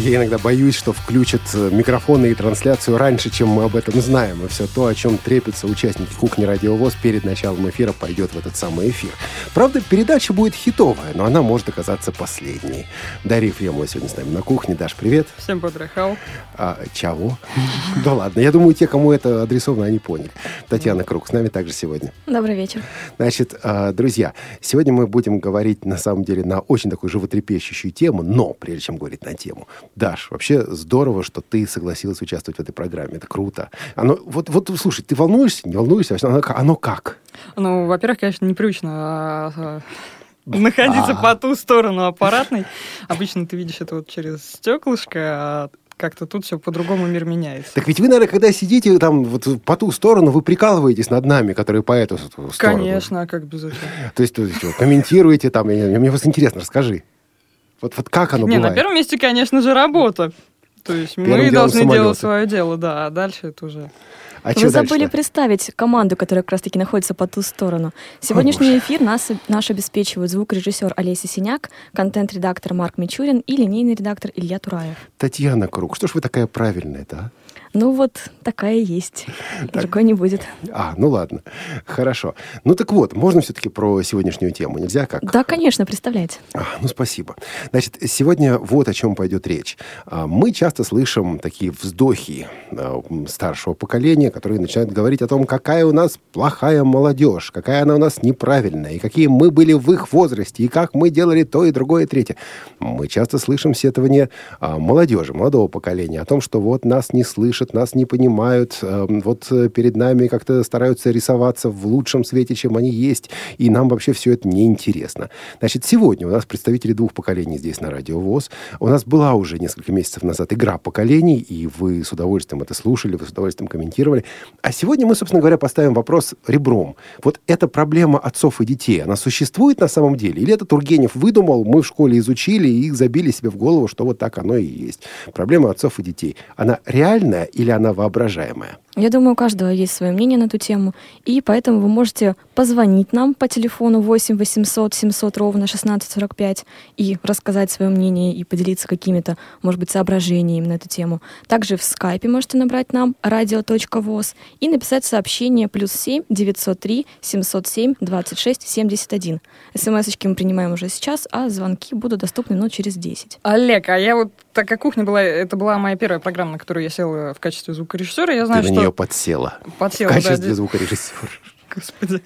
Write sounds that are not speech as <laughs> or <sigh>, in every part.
Я иногда боюсь, что включат э, микрофоны и трансляцию раньше, чем мы об этом знаем. И все то, о чем трепятся участники кухни «Радиовоз» перед началом эфира, пойдет в этот самый эфир. Правда, передача будет хитовая, но она может оказаться последней. Дарья Ефремова сегодня с нами на кухне. Даш, привет. Всем подрахал. А, чего? <laughs> Да ладно. Я думаю, те, кому это адресовано, они поняли. Татьяна Круг с нами также сегодня. Добрый вечер. Значит, а, друзья, сегодня мы будем говорить, на самом деле, на очень такую животрепещущую тему, но прежде чем говорить на тему, Даш, вообще здорово, что ты согласилась участвовать в этой программе. Это круто. Оно, вот, вот слушай, ты волнуешься, не волнуешься? Оно, оно как? Ну, во-первых, конечно, непривычно а, а, находиться по ту сторону аппаратной. Обычно ты видишь это вот через стеклышко, а как-то тут все по-другому мир меняется. Так ведь вы, наверное, когда сидите там вот по ту сторону, вы прикалываетесь над нами, которые по эту сторону. Конечно, а как без этого. То есть, то есть комментируете там, мне просто интересно, расскажи. Вот, вот как оно Не, бывает? на первом месте, конечно же, работа. То есть Первым мы должны самолеты. делать свое дело, да, а дальше это уже... А Вы забыли представить команду, которая как раз-таки находится по ту сторону. Сегодняшний эфир нас, наш обеспечивают звукорежиссер Олеся Синяк, контент-редактор Марк Мичурин и линейный редактор Илья Тураев. Татьяна Круг, что ж вы такая правильная-то, а? Ну вот, такая есть. Другой не будет. А, ну ладно, хорошо. Ну так вот, можно все-таки про сегодняшнюю тему? Нельзя как? Да, конечно, представляете. А, ну, спасибо. Значит, сегодня вот о чем пойдет речь. А, Мы часто слышим такие вздохи а, старшего поколения, которые начинают говорить о том, какая у нас плохая молодежь, какая она у нас неправильная, и какие мы были в их возрасте, и как мы делали то и другое, и третье. Мы часто слышим сетование а, молодежи, молодого поколения, о том, что вот нас не слышат, нас не понимают, а, вот э, перед нами как-то стараются рисоваться в лучшем свете, чем они есть, и нам вообще все это неинтересно. Значит, сегодня у нас представители двух поколений здесь на Радио ВОЗ. У нас была уже несколько месяцев назад игра поколений, и вы с удовольствием это слушали, вы с удовольствием комментировали. А сегодня мы, собственно говоря, поставим вопрос ребром. Вот эта проблема отцов и детей, она существует на самом деле? Или это Тургенев выдумал, мы в школе изучили и забили себе в голову, что вот так оно и есть? Проблема отцов и детей. Она реальная или она воображаемая? Я думаю, у каждого есть свое мнение на эту тему, и поэтому вы можете позвонить нам по телефону 8 800 700 ровно 1645 и рассказать свое мнение и поделиться какими-то, может быть, соображениями на эту тему. Также в скайпе можете набрать нам radio.voz и написать сообщение плюс 7 903 707 26 71. СМС-очки мы принимаем уже сейчас, а звонки будут доступны, но через 10. Олег, а я вот, так как кухня была, это была моя первая программа, на которую я села в качестве звукорежиссера, я знаю, Ты что... нее подсела. Подсела, в да, качестве здесь- звукорежиссера. Господи.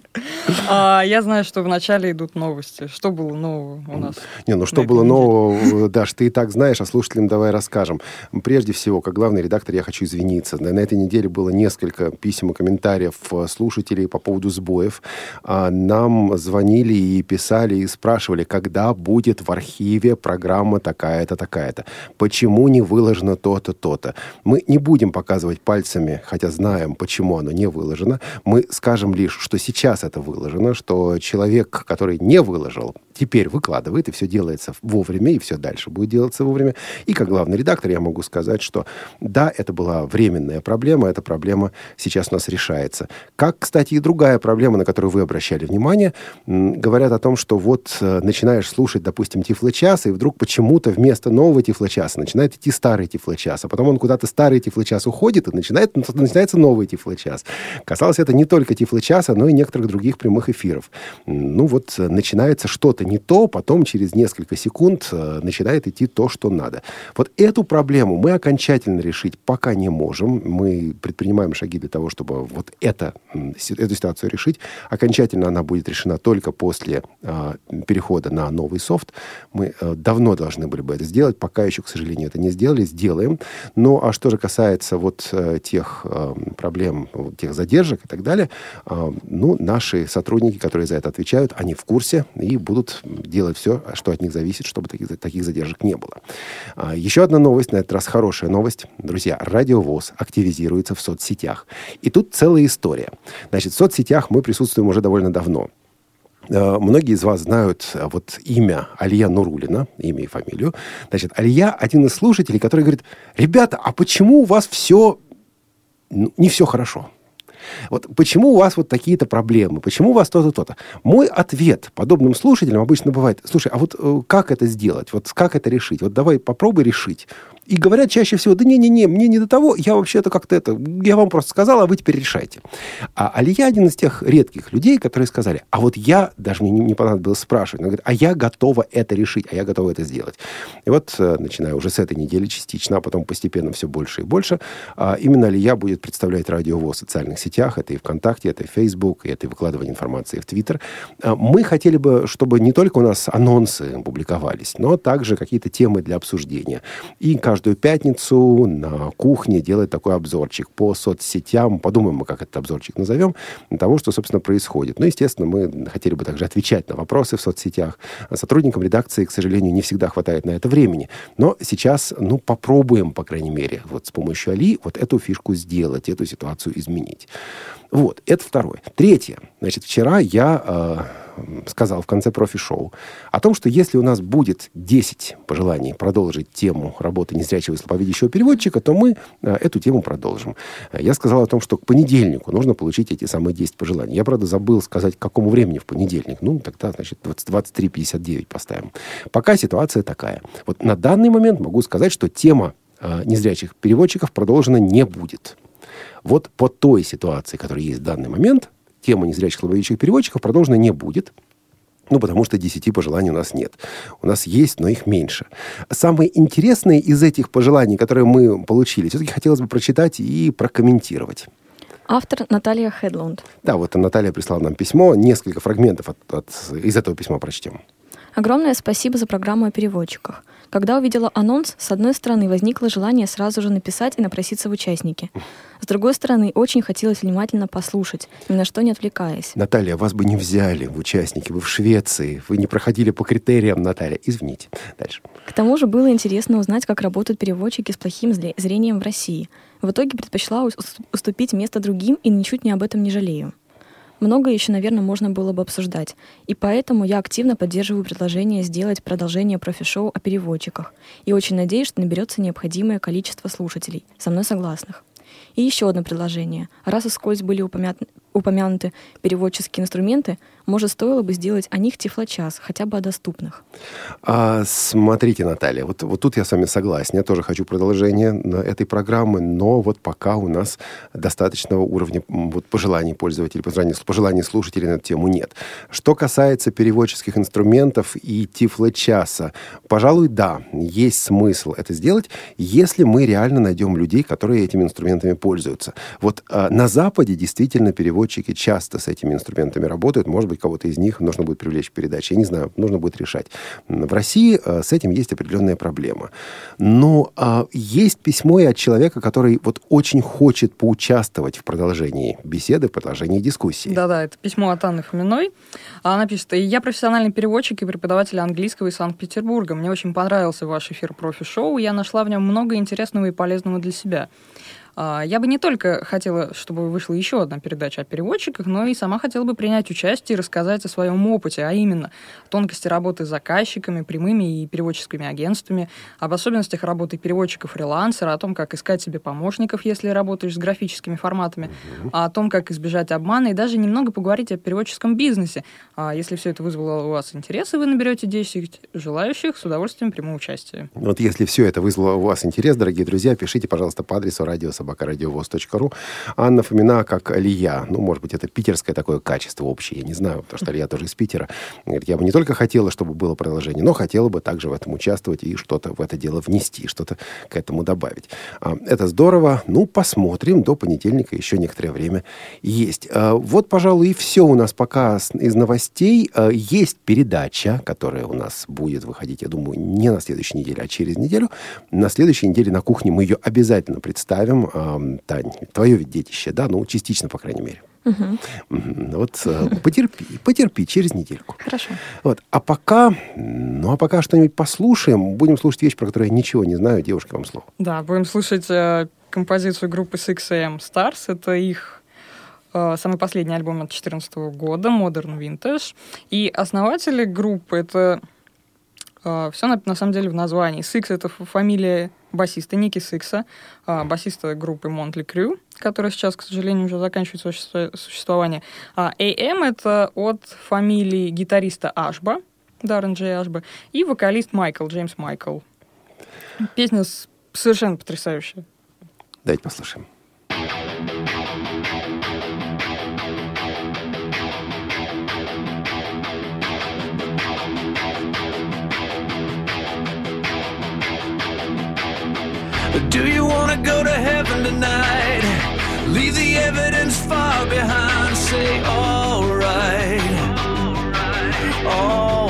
А, я знаю, что вначале идут новости. Что было нового у нас? Не, ну что было нового, Даш, ты и так знаешь, а слушателям давай расскажем. Прежде всего, как главный редактор, я хочу извиниться. На, на этой неделе было несколько писем и комментариев э, слушателей по поводу сбоев. А, Нам звонили и писали, и спрашивали, когда будет в архиве программа такая-то, такая-то. Почему не выложено то-то, то-то. Мы не будем показывать пальцами, хотя знаем, почему оно не выложено. Мы скажем лишь, что сейчас это выложено, что человек, который не выложил, теперь выкладывает, и все делается вовремя, и все дальше будет делаться вовремя. И как главный редактор я могу сказать, что да, это была временная проблема, эта проблема сейчас у нас решается. Как, кстати, и другая проблема, на которую вы обращали внимание, говорят о том, что вот э, начинаешь слушать, допустим, тифлочас, и вдруг почему-то вместо нового тифлочаса начинает идти старый тифлочас, а потом он куда-то старый тифлочас уходит, и начинает, начинается новый тифлочас. Касалось это не только тифлочаса, но и некоторых других прямых эфиров. Ну вот э, начинается что-то не то, потом через несколько секунд э, начинает идти то, что надо. Вот эту проблему мы окончательно решить пока не можем. Мы предпринимаем шаги для того, чтобы вот это, эту ситуацию решить. Окончательно она будет решена только после а, перехода на новый софт. Мы э, давно должны были бы это сделать, пока еще, к сожалению, это не сделали. Сделаем. Ну, а что же касается вот э, тех э, проблем, тех задержек и так далее, а, ну, наши сотрудники, которые за это отвечают, они в курсе и будут делать все, что от них зависит, чтобы таких, таких задержек не было. А, Еще одна новость, на этот раз хорошая новость. Друзья, радиовоз активизируется в соцсетях. И тут целая история. Значит, в соцсетях мы присутствуем уже довольно давно. Э, Многие из вас знают э, вот имя Алия Нурулина, имя и фамилию. Значит, Алия один из слушателей, который говорит, ребята, а почему у вас все, не все хорошо? Вот почему у вас вот такие-то проблемы? Почему у вас то-то, то-то? Мой ответ подобным слушателям обычно бывает, слушай, а вот э, как это сделать? Вот как это решить? Вот давай попробуй решить. И говорят чаще всего, да не-не-не, мне не до того, я вообще-то как-то это, я вам просто сказал, а вы теперь решайте. А Алия один из тех редких людей, которые сказали, а вот я, даже мне не, понадобилось спрашивать, она говорит, а я готова это решить, а я готова это сделать. И вот, э, начиная уже с этой недели частично, а потом постепенно все больше и больше, а, именно Алия будет представлять радио в социальных сетях, это и ВКонтакте, это и Facebook, и это и выкладывание информации в Твиттер. А, мы хотели бы, чтобы не только у нас анонсы публиковались, но также какие-то темы для обсуждения. И каждую пятницу на кухне делать такой обзорчик по соцсетям. Подумаем мы, как этот обзорчик назовем, того, что, собственно, происходит. Ну, естественно, мы хотели бы также отвечать на вопросы в соцсетях. Сотрудникам редакции, к сожалению, не всегда хватает на это времени. Но сейчас, ну, попробуем, по крайней мере, вот с помощью Али вот эту фишку сделать, эту ситуацию изменить. Вот, это второе. Третье. Значит, вчера я э, сказал в конце профи-шоу о том, что если у нас будет 10 пожеланий продолжить тему работы незрячего и слабовидящего переводчика, то мы э, эту тему продолжим. Я сказал о том, что к понедельнику нужно получить эти самые 10 пожеланий. Я, правда, забыл сказать, к какому времени в понедельник. Ну, тогда, значит, 23.59 поставим. Пока ситуация такая. Вот на данный момент могу сказать, что тема э, незрячих переводчиков продолжена не будет. Вот по той ситуации, которая есть в данный момент, тема незрячих слабовидящих переводчиков продолжена не будет. Ну, потому что десяти пожеланий у нас нет. У нас есть, но их меньше. Самые интересные из этих пожеланий, которые мы получили, все-таки хотелось бы прочитать и прокомментировать. Автор Наталья Хедлунд. Да, вот Наталья прислала нам письмо. Несколько фрагментов от, от, из этого письма прочтем. Огромное спасибо за программу о переводчиках. Когда увидела анонс, с одной стороны, возникло желание сразу же написать и напроситься в участники. С другой стороны, очень хотелось внимательно послушать, ни на что не отвлекаясь. Наталья, вас бы не взяли в участники. Вы в Швеции. Вы не проходили по критериям, Наталья. Извините. Дальше. К тому же было интересно узнать, как работают переводчики с плохим зрением в России. В итоге предпочла уступить место другим и ничуть не об этом не жалею. Много еще, наверное, можно было бы обсуждать. И поэтому я активно поддерживаю предложение сделать продолжение профи-шоу о переводчиках. И очень надеюсь, что наберется необходимое количество слушателей, со мной согласных. И еще одно предложение. Раз вскользь были упомянуты, упомянуты переводческие инструменты, может, стоило бы сделать о них тифлочас, хотя бы о доступных. А, смотрите, Наталья, вот, вот тут я с вами согласен. Я тоже хочу продолжение этой программы, но вот пока у нас достаточного уровня вот, пожеланий пользователей, пожеланий, пожеланий слушателей на эту тему нет. Что касается переводческих инструментов и тифлочаса, пожалуй, да, есть смысл это сделать, если мы реально найдем людей, которые этими инструментами пользуются. Вот а, на Западе действительно переводчики часто с этми инструментами работают, может быть, кого-то из них нужно будет привлечь к передаче. Я не знаю, нужно будет решать. В России э, с этим есть определенная проблема. Но а, есть письмо и от человека, который вот очень хочет поучаствовать в продолжении беседы, в продолжении дискуссии. Да-да, это письмо от Анны Фоминой. Она пишет, я профессиональный переводчик и преподаватель английского из Санкт-Петербурга. Мне очень понравился ваш эфир профи-шоу. Я нашла в нем много интересного и полезного для себя. А, я бы не только хотела, чтобы вышла еще одна передача о переводчиках, но и сама хотела бы принять участие и рассказать о своем опыте, а именно тонкости работы с заказчиками, прямыми и переводческими агентствами, об особенностях работы переводчиков-фрилансера, о том, как искать себе помощников, если работаешь с графическими форматами, о том, как избежать обмана, и даже немного поговорить о переводческом бизнесе. А если все это вызвало у вас интерес, и вы наберете 10 желающих, с удовольствием приму участие. Вот если все это вызвало у вас интерес, дорогие друзья, пишите, пожалуйста, по адресу радио собакарадиовоз.ру. Анна Фомина как Алия. Ну, может быть, это питерское такое качество общее, я не знаю, потому что Алия тоже из Питера. Говорит, я бы не только хотела, чтобы было продолжение, но хотела бы также в этом участвовать и что-то в это дело внести, что-то к этому добавить. А, это здорово. Ну, посмотрим. До понедельника еще некоторое время есть. А, вот, пожалуй, и все у нас пока из новостей. А, есть передача, которая у нас будет выходить, я думаю, не на следующей неделе, а через неделю. На следующей неделе на кухне мы ее обязательно представим э, Тань, твое ведь детище, да, ну, частично, по крайней мере. Угу. Вот э, потерпи, потерпи через недельку. Хорошо. Вот. А пока, ну а пока что-нибудь послушаем. Будем слушать вещь, про которую я ничего не знаю. Девушка, вам слово. Да, будем слушать э, композицию группы Sixx:A.M. «Stars». Это их э, самый последний альбом от 2014 года, Modern Vintage. И основатели группы — это Все на, на самом деле в названии. Сикс — это фамилия басиста Ники Сикса, а, басиста группы Mötley Crüe, которая сейчас, к сожалению, уже заканчивает свое суще- существование. А AM — это от фамилии гитариста Ашба, Даррен Джей Ашба, и вокалист Майкл, Джеймс Майкл. Песня совершенно потрясающая. Давайте послушаем. Do you want to go to heaven tonight? Leave the evidence far behind. Say, alright. Alright.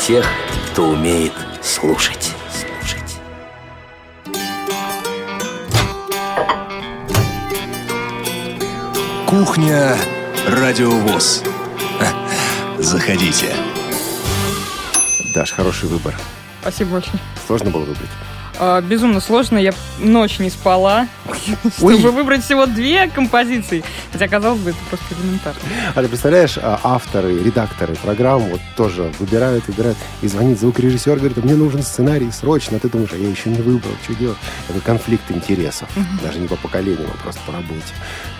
Тех, кто умеет слушать. Слушать. Кухня Радиовоз. Заходите. Даш, хороший выбор. Спасибо большое. Сложно было выбрать? А, безумно сложно. Я ночь не спала, Ой. <laughs> чтобы выбрать всего две композиции. Хотя, казалось бы, это просто элементарно. А ты представляешь, авторы, редакторы программ вот тоже выбирают, выбирают, и звонит звукорежиссер, говорит, мне нужен сценарий срочно, а ты думаешь, а я еще не выбрал, что делать? Это конфликт интересов, даже не по поколению, а просто по работе.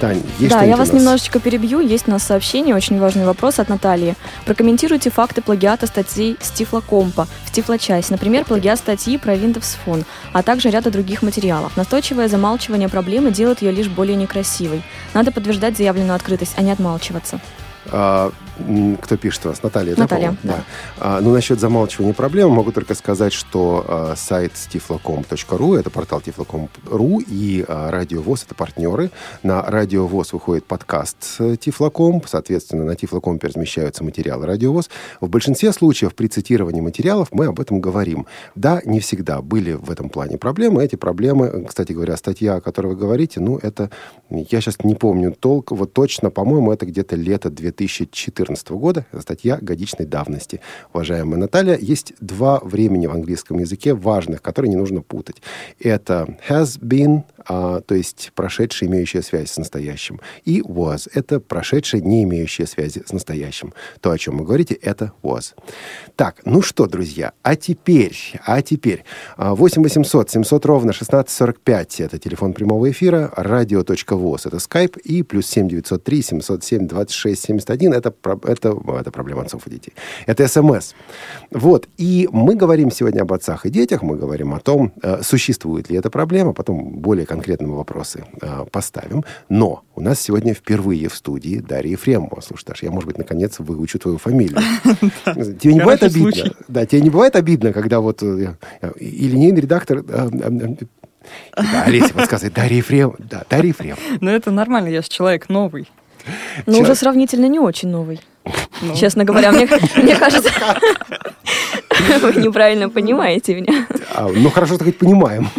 Тань, есть Да, я у вас нас? немножечко перебью. Есть у нас сообщение, очень важный вопрос от Натальи. Прокомментируйте факты плагиата статей с Тифлокомпа в Тифлочасе. Например, плагиат статьи про Windows Phone. а также ряда других материалов. Настойчивое замалчивание проблемы делает ее лишь более некрасивой. Надо подтверждать заявленную открытость, а не отмалчиваться. А, кто пишет у вас? Наталья, да, Наталья, по-моему? да. А, ну, насчет замалчивания проблем могу только сказать, что а, сайт tiflocom.ru, это портал tiflocom.ru, и а, Радио ВОЗ, это партнеры. На Радио ВОЗ выходит подкаст э, Тифлоком, соответственно, на Тифлоком размещаются материалы Радио ВОЗ. В большинстве случаев при цитировании материалов мы об этом говорим. Да, не всегда были в этом плане проблемы. Эти проблемы, кстати говоря, статья, о которой вы говорите, ну, это, я сейчас не помню толк, вот точно, по-моему, это где-то лето 2014 года, статья годичной давности. Уважаемая Наталья, есть два времени в английском языке важных, которые не нужно путать. Это has been, а, то есть прошедшее, имеющее связь с настоящим, и was, это прошедшее, не имеющее связи с настоящим. То, о чем вы говорите, это was. Так, ну что, друзья, а теперь, а теперь, а, 8 800 700 ровно 1645, это телефон прямого эфира, радио.воз, это скайп, и плюс 7 903 707 26 71, это, это, это проблема отцов и детей. Это смс. Вот, и мы говорим сегодня об отцах и детях, мы говорим о том, э, существует ли эта проблема, потом более конкретные вопросы э, поставим. Но у нас сегодня впервые в студии Дарья Ефремова. Слушай, Даша, я, может быть, наконец выучу твою фамилию. <laughs> Тебе не бывает обидно? Да, тебе не бывает обидно, когда вот э, э, и линейный редактор... э, Да, Олеся подсказывает, Дарья Ефремова. Да, Дарья Ефремова. <laughs> Ну, это нормально, я же человек новый. Чё? уже сравнительно не очень новый. <laughs> Ну, Честно говоря, мне, <laughs> мне кажется, <laughs> вы неправильно понимаете меня. А, ну, хорошо, что хоть понимаем.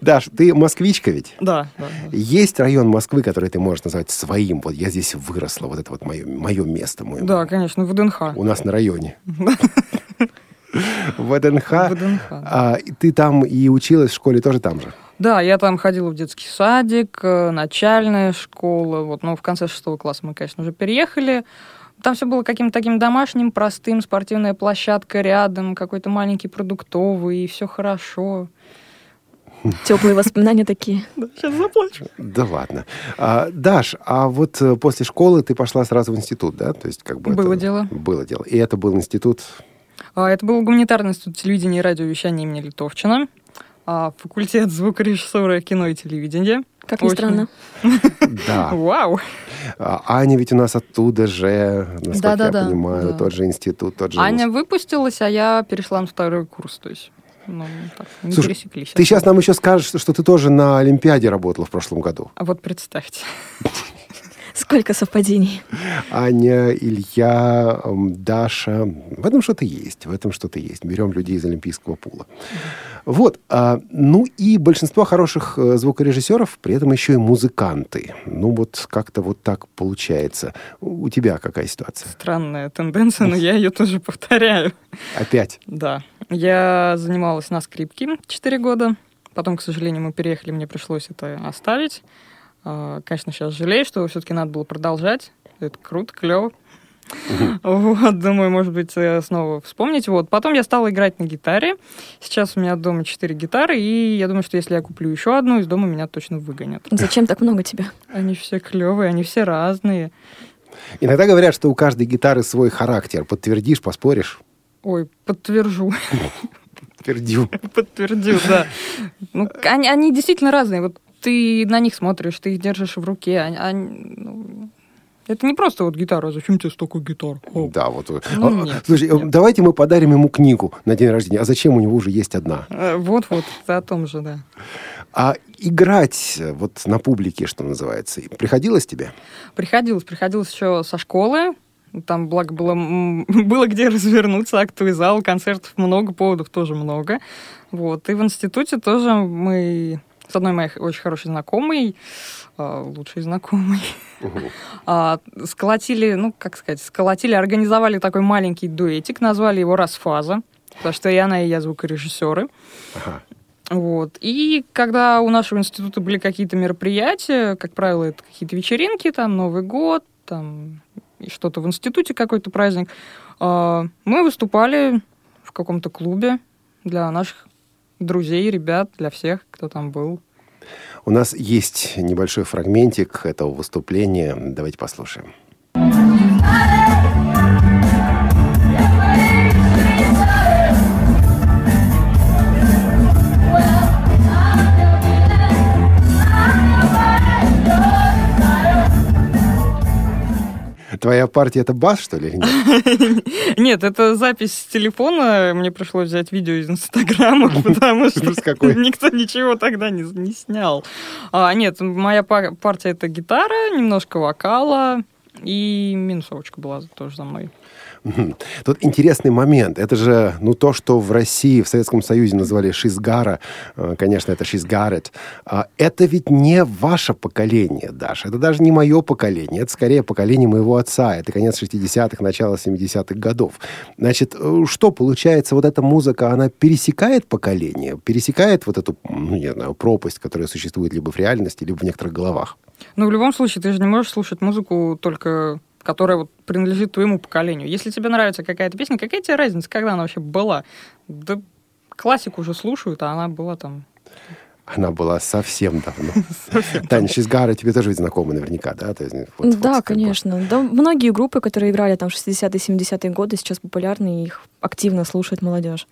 Даш, ты москвичка ведь? Да, да. да. Есть район Москвы, который ты можешь назвать своим? Вот я здесь выросла, вот это вот мое, мое место. Мое. Да, конечно, ВДНХ. У нас на районе. В ВДНХ. ВДНХ, да. А, и ты там и училась в школе тоже там же? Да, я там ходила в детский садик, э, начальная школа. Вот, но в конце шестого класса мы, конечно, уже переехали. Там все было каким-то таким домашним, простым, спортивная площадка рядом, какой-то маленький продуктовый, и все хорошо. Теплые воспоминания такие. Сейчас заплачу. Да ладно. А, Даш, а вот э, после школы ты пошла сразу в институт, да? То есть как бы Было это- дело. Было дело. И это был институт... А, Это был гуманитарный институт телевидения и радиовещания имени Литовчина, факультет звукорежиссуры, кино и телевидения. Как ни Очень. странно. <laughs> Да. Вау! А Аня ведь у нас оттуда же, насколько я Да-да-да, понимаю, да. тот же институт, тот же... Аня выпустилась, а я перешла на второй курс, то есть ну, так, не Слушай, пересеклись. Ты сейчас нам еще скажешь, что ты тоже на Олимпиаде работала в прошлом году. А вот представьте. <laughs> Сколько совпадений. Аня, Илья, Даша. В этом что-то есть, в этом что-то есть. Берем людей из Олимпийского пула. Вот. а, ну и большинство хороших э, звукорежиссеров при этом еще и музыканты. Ну вот как-то вот так получается. У у тебя какая ситуация? Странная тенденция, но я ее тоже повторяю. Опять? Да. Я занималась на скрипке 4 года. Потом, к сожалению, мы переехали, мне пришлось это оставить. А, Конечно, сейчас жалею, что все-таки надо было продолжать. Это круто, клево. <laughs> Вот, думаю, может быть, снова вспомнить. Вот. Потом я стала играть на гитаре. Сейчас у меня дома 4 гитары, и я думаю, что если я куплю еще одну, из дома меня точно выгонят. Зачем так много тебя? <laughs> Они все клевые, они все разные. Иногда говорят, что у каждой гитары свой характер. Подтвердишь, поспоришь? Ой, подтвержу. Подтвердю. Подтвердю, да. Ну, они, они действительно разные. Вот ты на них смотришь, ты их держишь в руке. Они- они, ну, это не просто вот гитара. Зачем тебе столько гитар? О, Да, вот. Ну, а, нет, Слушай, нет. давайте мы подарим ему книгу на день рождения. А зачем у него уже есть одна? э, Вот-вот, о том же, да. А играть э, вот на публике, что называется, приходилось тебе? Приходилось, приходилось еще со школы. Там, благо, было, <laughs> было где развернуться, актовый зал, концертов много, поводов тоже много. Вот. И в институте тоже мы с одной моей очень хорошей знакомой, а, лучшей знакомой, <laughs> а, сколотили, ну, как сказать, сколотили, организовали такой маленький дуэтик, назвали его «Расфаза», потому что и она, и я звукорежиссеры. Ага. Вот. И когда у нашего института были какие-то мероприятия, как правило, это какие-то вечеринки, там Новый год, там что-то в институте какой-то праздник, а, мы выступали в каком-то клубе для наших друзей, ребят, для всех, кто там был. У нас есть небольшой фрагментик этого выступления. Давайте послушаем. Твоя партия это бас, что ли, нет? <laughs> Нет, это запись с телефона. Мне пришлось взять видео из Инстаграма, <laughs> потому что никто ничего тогда не, не снял. А, нет, моя пар- партия это гитара, немножко вокала и минусовочка была тоже за мной. <laughs> Тут интересный момент. Это же, ну, то, что в России, в Советском Союзе называли шизгара, э, конечно, это шизгарет, а это ведь не ваше поколение, Даша. Это даже не мое поколение. Это скорее поколение моего отца. Это конец 60-х, начало 70-х годов. Значит, э, что получается, вот эта музыка, она пересекает поколение, пересекает вот эту, ну, не знаю, пропасть, которая существует либо в реальности, либо в некоторых головах. Ну, в любом случае, ты же не можешь слушать музыку только которая вот принадлежит твоему поколению. Если тебе нравится какая-то песня, какая тебе разница, когда она вообще была? Да классику уже слушают, а она была там... Она была совсем давно. <laughs> Таня, шизгара тебе тоже ведь знакома наверняка, да? То есть, вот- вот да, бы- конечно. Да, многие группы, которые играли там в 60-70-е годы, сейчас популярны, и их активно слушает молодежь.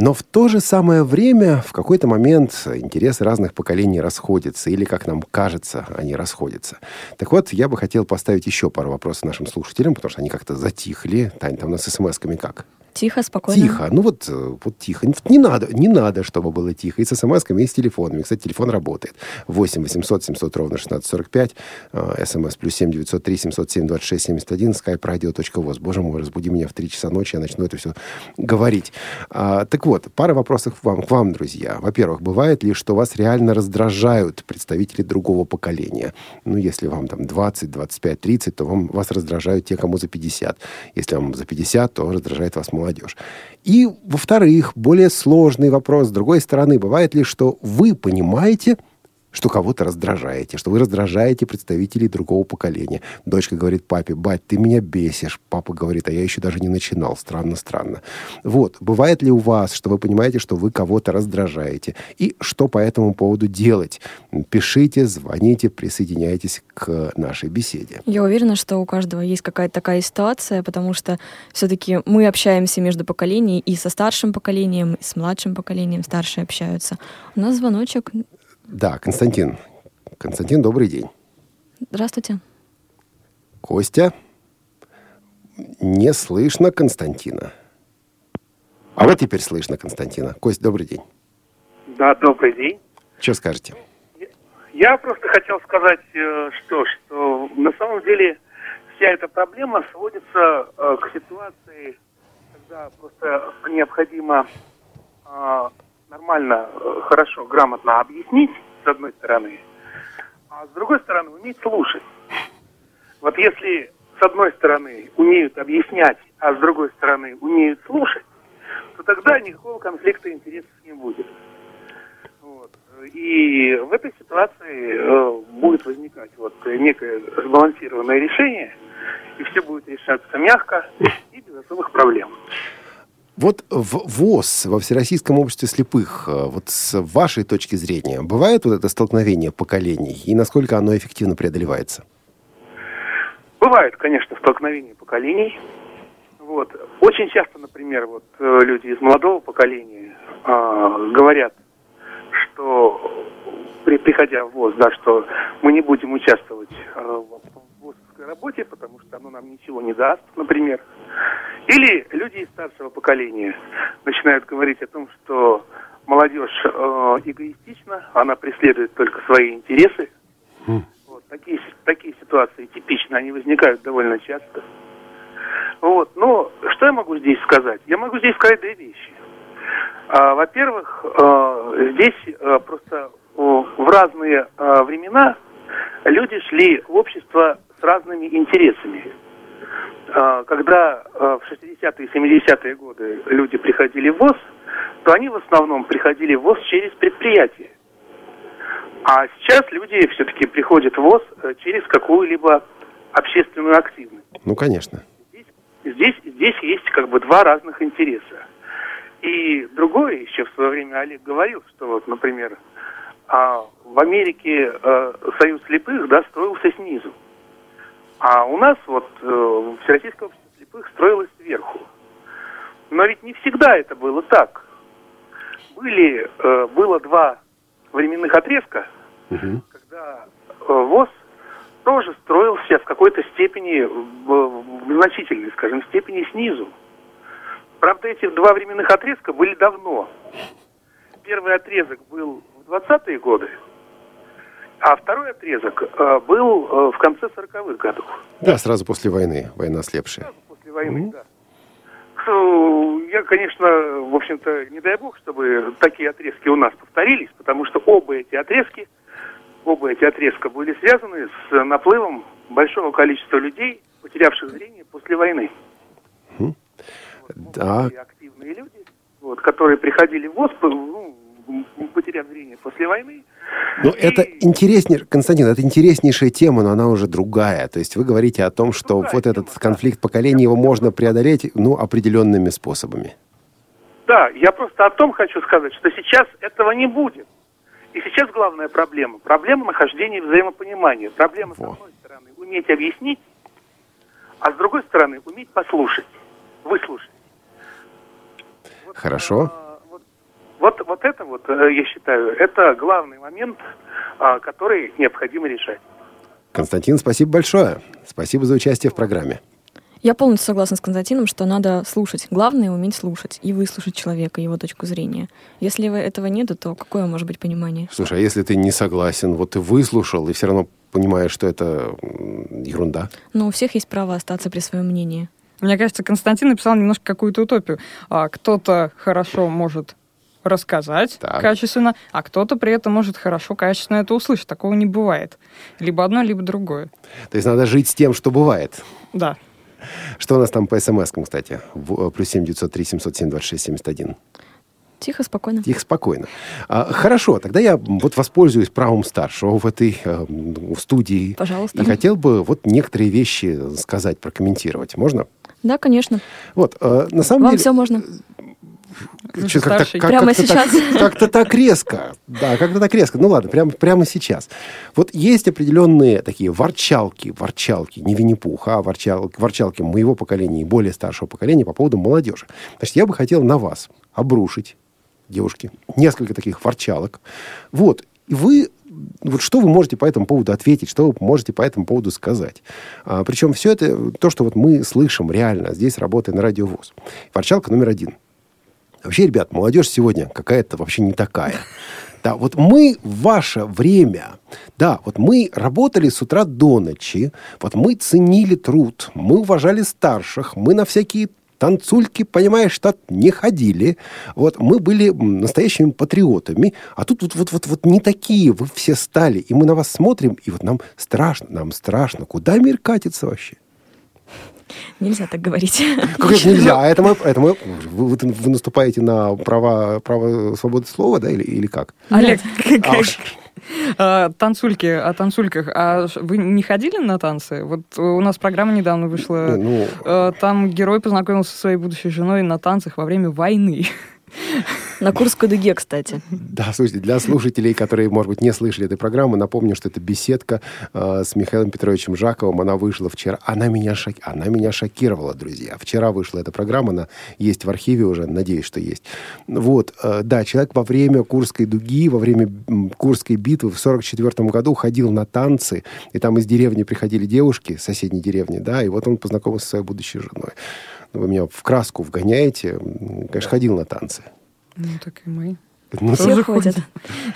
Но в то же самое время в какой-то момент интересы разных поколений расходятся, или, как нам кажется, они расходятся. Так вот, я бы хотел поставить еще пару вопросов нашим слушателям, потому что они как-то затихли. Тань, там у нас смс-ками как? Тихо, спокойно. Тихо. Ну вот, э, вот тихо. Не- надо, не надо, чтобы было тихо. И с смс-ками, и с телефонами. Кстати, телефон работает. 8 800 700 ровно 1645. э, СМС плюс 7 903 707 26 71. skype radio.voz. Боже мой, разбуди меня в 3 часа ночи, я начну это все говорить. А, так вот, пара вопросов к вам, к вам, друзья. Во-первых, бывает ли, что вас реально раздражают представители другого поколения? Ну, если вам там 20, 25, 30, то вам, вас раздражают те, кому за 50. Если вам за 50, то раздражает вас молодежь. И, во-вторых, более сложный вопрос. С другой стороны, бывает ли, что вы понимаете, что кого-то раздражаете, что вы раздражаете представителей другого поколения. Дочка говорит папе, бать, ты меня бесишь. Папа говорит, а я еще даже не начинал. Странно, странно. Вот. Бывает ли у вас, что вы понимаете, что вы кого-то раздражаете? И что по этому поводу делать? Пишите, звоните, присоединяйтесь к нашей беседе. Я уверена, что у каждого есть какая-то такая ситуация, потому что все-таки мы общаемся между поколениями и со старшим поколением, и с младшим поколением, старшие общаются. У нас звоночек. Да, Константин. Константин, добрый день. Здравствуйте. Костя? Не слышно Константина. А вот теперь слышно Константина. Кость, добрый день. Да, добрый день. Что скажете? Я просто хотел сказать, э, что, что на самом деле вся эта проблема сводится э, к ситуации, когда просто необходимо э, нормально, э, хорошо, грамотно объяснить, с одной стороны, а с другой стороны уметь слушать. Вот если с одной стороны умеют объяснять, а с другой стороны умеют слушать, то тогда никакого конфликта интересов не будет. Вот. И в этой ситуации э, будет возникать вот некое сбалансированное решение, и все будет решаться мягко и без особых проблем. Вот в ВОЗ, во Всероссийском обществе слепых, э, вот с вашей точки зрения, бывает вот это столкновение поколений, и насколько оно эффективно преодолевается? Бывает, конечно, столкновение поколений. Вот. Очень часто, например, вот э, люди из молодого поколения а, говорят, что при, приходя в ВОЗ, да, что мы не будем участвовать э, в в ВОЗовской работе, потому что оно нам ничего не даст, например. Или люди из старшего поколения начинают говорить о том, что молодежь э, эгоистична, она преследует только свои интересы. Вот, такие, такие ситуации типичны, они возникают довольно часто. Вот, но что я могу здесь сказать? Я могу здесь сказать две вещи. А, во-первых, э, здесь э, просто в разные э, времена люди шли в общество с разными интересами. А, Когда э, в 60-е и 70-е годы люди приходили в ВОЗ, то они в основном приходили в ВОЗ через предприятия. А сейчас люди все-таки приходят в ВОЗ э, через какую-либо общественную активность. Ну, конечно. Здесь, здесь есть как бы два разных интереса. И другое, еще в свое время Олег говорил, что вот, например, а, в Америке э, Союз слепых да, строился снизу. А у нас вот э, Всероссийское общество слепых строилось сверху. Но ведь не всегда это было так. Были, э, было два временных отрезка, Мгм. когда э, ВОЗ тоже строился в какой-то степени, в, в значительной, скажем, степени снизу. Правда, эти два временных отрезка были давно. Первый отрезок был в 20-е годы, а второй отрезок э, был э, в конце 40-х годов. Да, сразу после войны, война слепшая. Сразу после войны, да. Э, Я, конечно, в общем-то, не дай бог, чтобы такие отрезки у нас повторились, потому что оба эти отрезки, оба эти отрезка были связаны с наплывом большого количества людей, потерявших зрение после войны. Да, И активные люди, вот, которые приходили в ВОЗ, ну, потеряв зрение после войны. Ну, И- это интереснее, Константин, это интереснейшая тема, но она уже другая. То есть вы говорите о том, что Другая вот тема, этот да. конфликт поколений, его можно преодолеть, ну, определенными способами. Да, я просто о том хочу сказать, что сейчас этого не будет. И сейчас главная проблема. Проблема нахождения взаимопонимания. Проблема, с Во. одной стороны, уметь объяснить, а с другой стороны, уметь послушать, выслушать. Вот, Хорошо. Вот, это вот, э, я считаю, это главный момент, а, который необходимо решать. Константин, спасибо большое. Спасибо за участие в программе. Я полностью согласна с Константином, что надо слушать. Главное — уметь слушать и выслушать человека, его точку зрения. Если вы- этого нету, то какое может быть понимание? Слушай, а если ты не согласен, вот ты выслушал и все равно понимаешь, что это ерунда? Но у всех есть право остаться при своем мнении. Мне кажется, Константин написал немножко какую-то утопию. А, кто-то хорошо может рассказать Так. качественно, а кто-то при этом может хорошо, качественно это услышать. Такого не бывает. Либо одно, либо другое. То есть надо жить с тем, что бывает. Да. Что у нас там по смс кстати? В- э, плюс семь девятьсот три семьсот семь двадцать шесть семьдесят один. Тихо, спокойно. Тихо, спокойно. А, хорошо, тогда я вот воспользуюсь правом старшего в этой э, студии. Пожалуйста. И хотел бы вот некоторые вещи сказать, прокомментировать. Можно? Да, конечно. Вот, э, на самом Вам деле... все можно. Же как-то- как- Прямо как-то так- сейчас? Как-то так резко. Да, как-то так резко. Ну ладно, прямо, прямо сейчас. Вот есть определенные такие ворчалки, ворчалки, не Винни-Пух, а ворчал, ворчалки моего поколения и более старшего поколения по поводу молодежи. Значит, я бы хотел на вас обрушить, девушки, несколько таких ворчалок. Вот. И вы вот что вы можете по этому поводу ответить, что вы можете по этому поводу сказать. А, причем все это то, что вот мы слышим реально здесь, работая на радиовоз. Ворчалка номер один. Вообще, ребят, молодежь сегодня какая-то вообще не такая. <laughs> Да, вот мы в ваше время, да, вот мы работали с утра до ночи, вот мы ценили труд, мы уважали старших, мы на всякие танцульки, понимаешь, так не ходили. Вот мы были настоящими патриотами, а тут вот, вот, вот, вот не такие вы все стали, и мы на вас смотрим, и вот нам страшно, нам страшно. Куда мир катится вообще? Нельзя так говорить. Как это нельзя? А это мы, это мы, вы, вы- наступаете на права, право свободы слова, да, или, или как? Олег, А уж- а, танцульки, о танцульках. А вы не ходили на танцы? Вот у нас программа недавно вышла. ну, Э, Там герой познакомился со своей будущей женой на танцах во время войны. <laughs> На Курской дуге, кстати. Да, слушайте, для слушателей, которые, может быть, не слышали этой программы, напомню, что это беседка э, с Михаилом Петровичем Жаковым. Она вышла вчера. Она меня, шок... она меня шокировала, друзья. Вчера вышла эта программа, она есть в архиве уже, надеюсь, что есть. Вот, э, да, человек во время Курской дуги, во время Курской битвы в 44 году ходил на танцы, и там из деревни приходили девушки, соседней деревни, да, и вот он познакомился со своей будущей женой. Вы меня в краску вгоняете. Конечно, ходил на танцы. Ну, так и мы. Ну, Все хотят.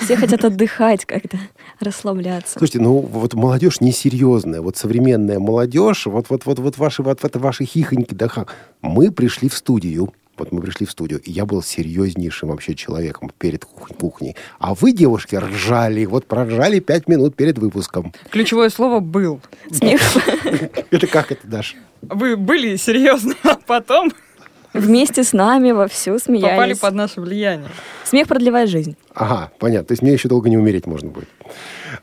Все хотят отдыхать как-то, расслабляться. Слушайте, ну вот молодежь несерьезная, вот современная молодежь, вот, вот, вот, вот ваши, вот, это ваши хихоньки, да, мы пришли в студию, вот мы пришли в студию, и я был серьезнейшим вообще человеком перед кух- кухней. А вы, девушки, ржали, вот проржали пять минут перед выпуском. Ключевое слово «был». Смех <laughs> Это как это, Даш? Вы были серьезно, а потом вместе с нами вовсю попали смеялись. под наше влияние. Смех продлевает жизнь. Ага, понятно. То есть мне еще долго не умереть можно будет.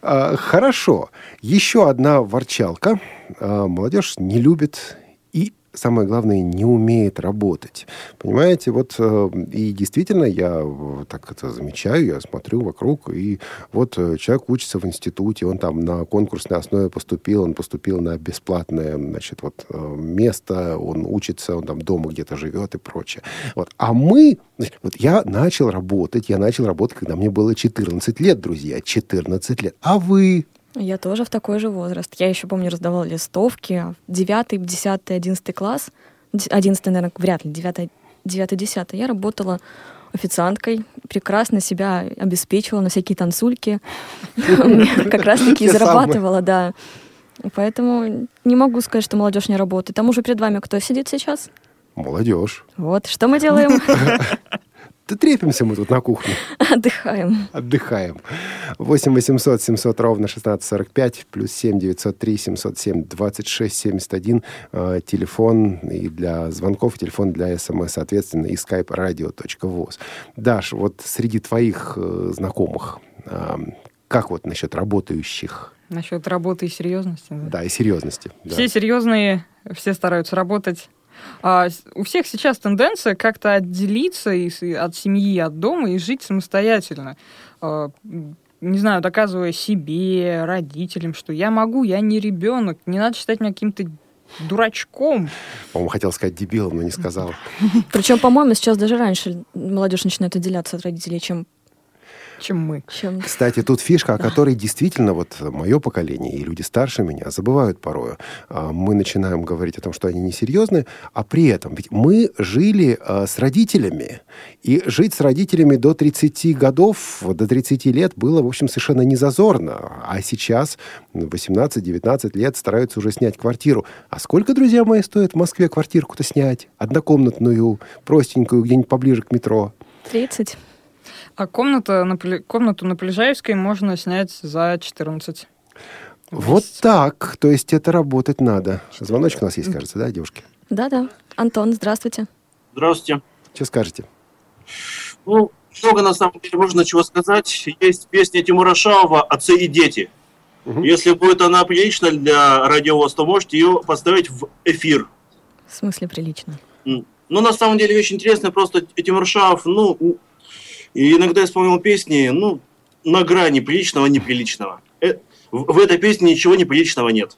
А, хорошо. Еще одна ворчалка. А, молодежь не любит самое главное, не умеет работать. Понимаете, вот э, и действительно я э, так это замечаю, я смотрю вокруг, и вот э, человек учится в институте, он там на конкурсной основе поступил, он поступил на бесплатное, значит, вот место, он учится, он там дома где-то живет и прочее. Вот. А мы, вот я начал работать, я начал работать, когда мне было 14 лет, друзья, 14 лет. А вы, Я тоже в такой же возраст. Я еще помню, раздавала листовки. а в 9, 10, 11 класс, 11, наверное, вряд ли, 9, 9, 10, я работала официанткой, прекрасно себя обеспечивала на всякие танцульки. <laughs> Как раз-таки зарабатывала, да. Поэтому не могу сказать, что молодежь не работает. Там уже перед вами кто сидит сейчас? Молодежь. Вот, что мы делаем? <laughs> Да трепимся мы тут на кухне. Отдыхаем. Отдыхаем. 8 800 700 ровно 1645, плюс 7 903 707 26 71. Э, телефон и для звонков, и телефон для смс, соответственно, и skype radio.voz. Даш, вот среди твоих э, знакомых, э, как вот насчет работающих, Насчет работы и серьезности. да. да, и серьезности? да? Все серьезные, все стараются работать. А у всех сейчас тенденция как-то отделиться и с- от семьи, от дома и жить самостоятельно. А, Не знаю, доказывая себе, родителям, что я могу, я не ребенок, не надо считать меня каким-то дурачком. По-моему, хотел сказать дебилом, но не сказал. Причем, по-моему, сейчас даже раньше молодежь начинает отделяться от родителей, чем... чем мы. чем... Кстати, тут фишка, о которой действительно вот мое поколение и люди старше меня забывают порою. А, Мы начинаем говорить о том, что они несерьезны, а при этом ведь мы жили а, с родителями. И жить с родителями до 30 годов, до 30 лет было, в общем, совершенно не зазорно. А сейчас 18-19 лет стараются уже снять квартиру. А сколько, друзья мои, стоит в Москве квартирку-то снять? Однокомнатную, простенькую, где-нибудь поближе к метро. 30. А комната на, комнату на Полежаевской можно снять за 14. Вот так. То есть это работать надо. Звоночек у нас есть, кажется, да, девушки? Да-да. Антон, здравствуйте. Здравствуйте. Что скажете? Ну, много на самом деле можно чего сказать. Есть песня Тимура Шаова «Отцы и дети». Мгм. Если будет она прилична для радиовоз, то можете ее поставить в эфир. В смысле прилично? Ну, на самом деле, вещь интересная. Просто Тимур Шаов, ну, и иногда исполнил песни, ну, на грани приличного неприличного. Э, В этой песне ничего неприличного нет.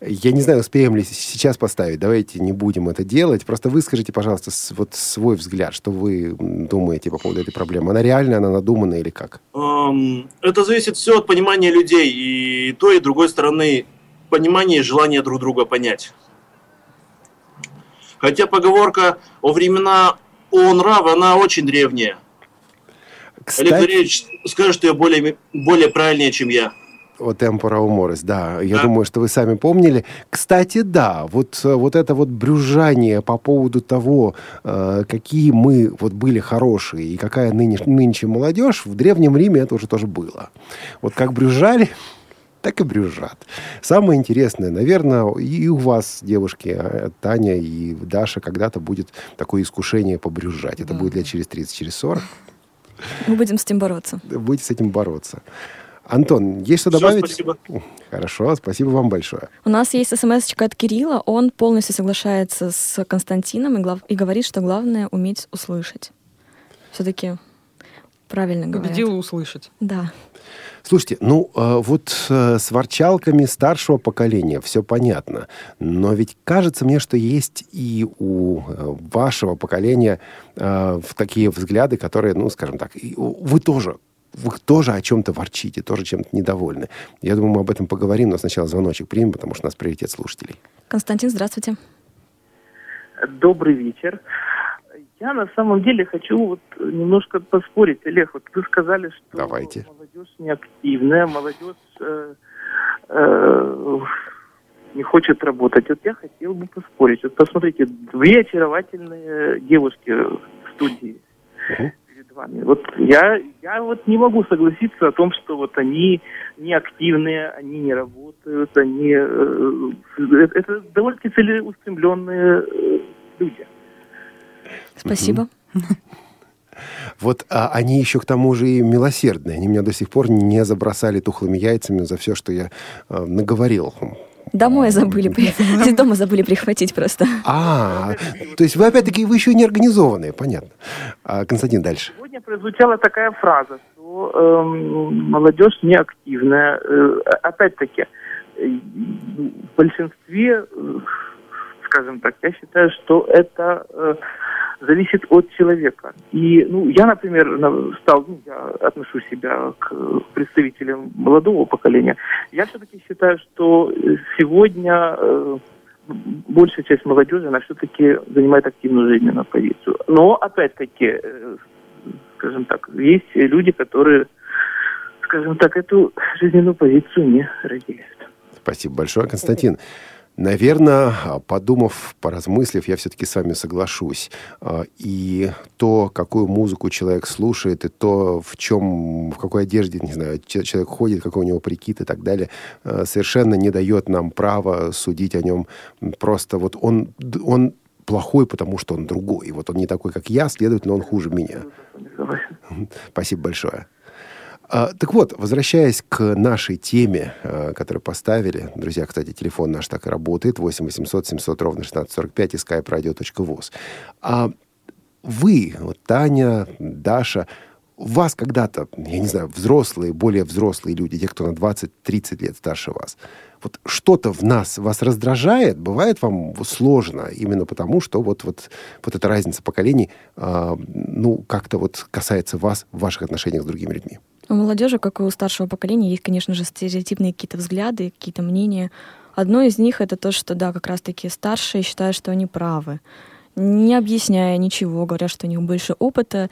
Я не знаю, успеем ли сейчас поставить. Давайте не будем это делать. Просто выскажите, пожалуйста, вот свой взгляд, что вы думаете по поводу этой проблемы. Она реальная, она надуманная или как? Это зависит все от понимания людей. И той, и другой стороны понимания и желания друг друга понять. Хотя поговорка о времена о нрава, она очень древняя. Олег Кстати, Валерьевич скажет, что я более, более правильнее, чем я. вот темпора уморис, да. Я Да. думаю, что вы сами помнили. Кстати, да, вот, вот это вот брюзжание по поводу того, э, какие мы вот были хорошие и какая нынеш- нынче молодежь, в Древнем Риме это уже тоже было. Вот как брюзжали, так и брюзжат. Самое интересное, наверное, и у вас, девушки, э, Таня и Даша, когда-то будет такое искушение побрюзжать. Это Да. будет лет через 30, через 40. Мы будем с этим бороться. Будете с этим бороться. Антон, есть что добавить? спасибо. Хорошо, спасибо вам большое. У нас есть смс от Кирилла. Он полностью соглашается с Константином и, глав- и говорит, что главное уметь услышать. Все-таки правильно говорят. Победила услышать. Да. Слушайте, ну э, вот э, с ворчалками старшего поколения все понятно, но ведь кажется мне, что есть и у э, вашего поколения э, в такие взгляды, которые, ну, скажем так, вы тоже вы тоже о чем-то ворчите, тоже чем-то недовольны. Я думаю, мы об этом поговорим, но сначала звоночек примем, потому что у нас приоритет слушателей. Константин, здравствуйте. Добрый вечер. Я на самом деле хочу вот немножко поспорить, Олег. Вот вы сказали, что Давайте. молодежь неактивная, молодежь э, э, не хочет работать. Вот я хотел бы поспорить. Вот посмотрите, две очаровательные девушки в студии Мгм. перед вами. Вот я, я вот не могу согласиться о том, что вот они не активные, они не работают, они э, это, это довольно-таки целеустремленные э, люди. Спасибо. Вот а, они еще к тому же и милосердные. Они меня до сих пор не забросали тухлыми яйцами за все, что я э, наговорил. Домой забыли, при- <laughs> из дома забыли прихватить просто. А, то есть вы опять-таки, вы еще и неорганизованные, понятно. А, Константин, дальше. Сегодня прозвучала такая фраза, что эм, молодежь неактивная. Э, опять-таки, э, в большинстве, э, скажем так, я считаю, что это э, зависит от человека. И, ну, я, например, на- стал, ну, я отношу себя к представителям молодого поколения. Я все-таки считаю, что сегодня э, большая часть молодежи, она все-таки занимает активную жизненную позицию. Но, опять-таки, э, скажем так, есть люди, которые, скажем так, эту жизненную позицию не разделяют. Спасибо большое, Константин. Наверное, подумав, поразмыслив, я все-таки с вами соглашусь. А, И то, какую музыку человек слушает, и то, в чем, в какой одежде, не знаю, че- человек ходит, какой у него прикид и так далее, э, совершенно не дает нам права судить о нем. Просто вот он, он плохой, потому что он другой. Вот он не такой, как я, следовательно, он хуже меня. Спасибо большое. А, так вот, возвращаясь к нашей теме, а, которую поставили. Друзья, кстати, телефон наш так и работает. 8 800 700 ровно 1645 и skype-radio.voz. А вы, вот Таня, Даша, вас когда-то, я не знаю, взрослые, более взрослые люди, те, кто на 20-30 лет старше вас, вот что-то в нас вас раздражает, бывает вам сложно именно потому, что вот, вот, вот эта разница поколений, а, ну, как-то вот касается вас в ваших отношениях с другими людьми. У молодежи, как и у старшего поколения, есть, конечно же, стереотипные какие-то взгляды, какие-то мнения. Одно из них это то, что, да, как раз-таки старшие считают, что они правы. Не объясняя ничего, говорят, что у них больше опыта,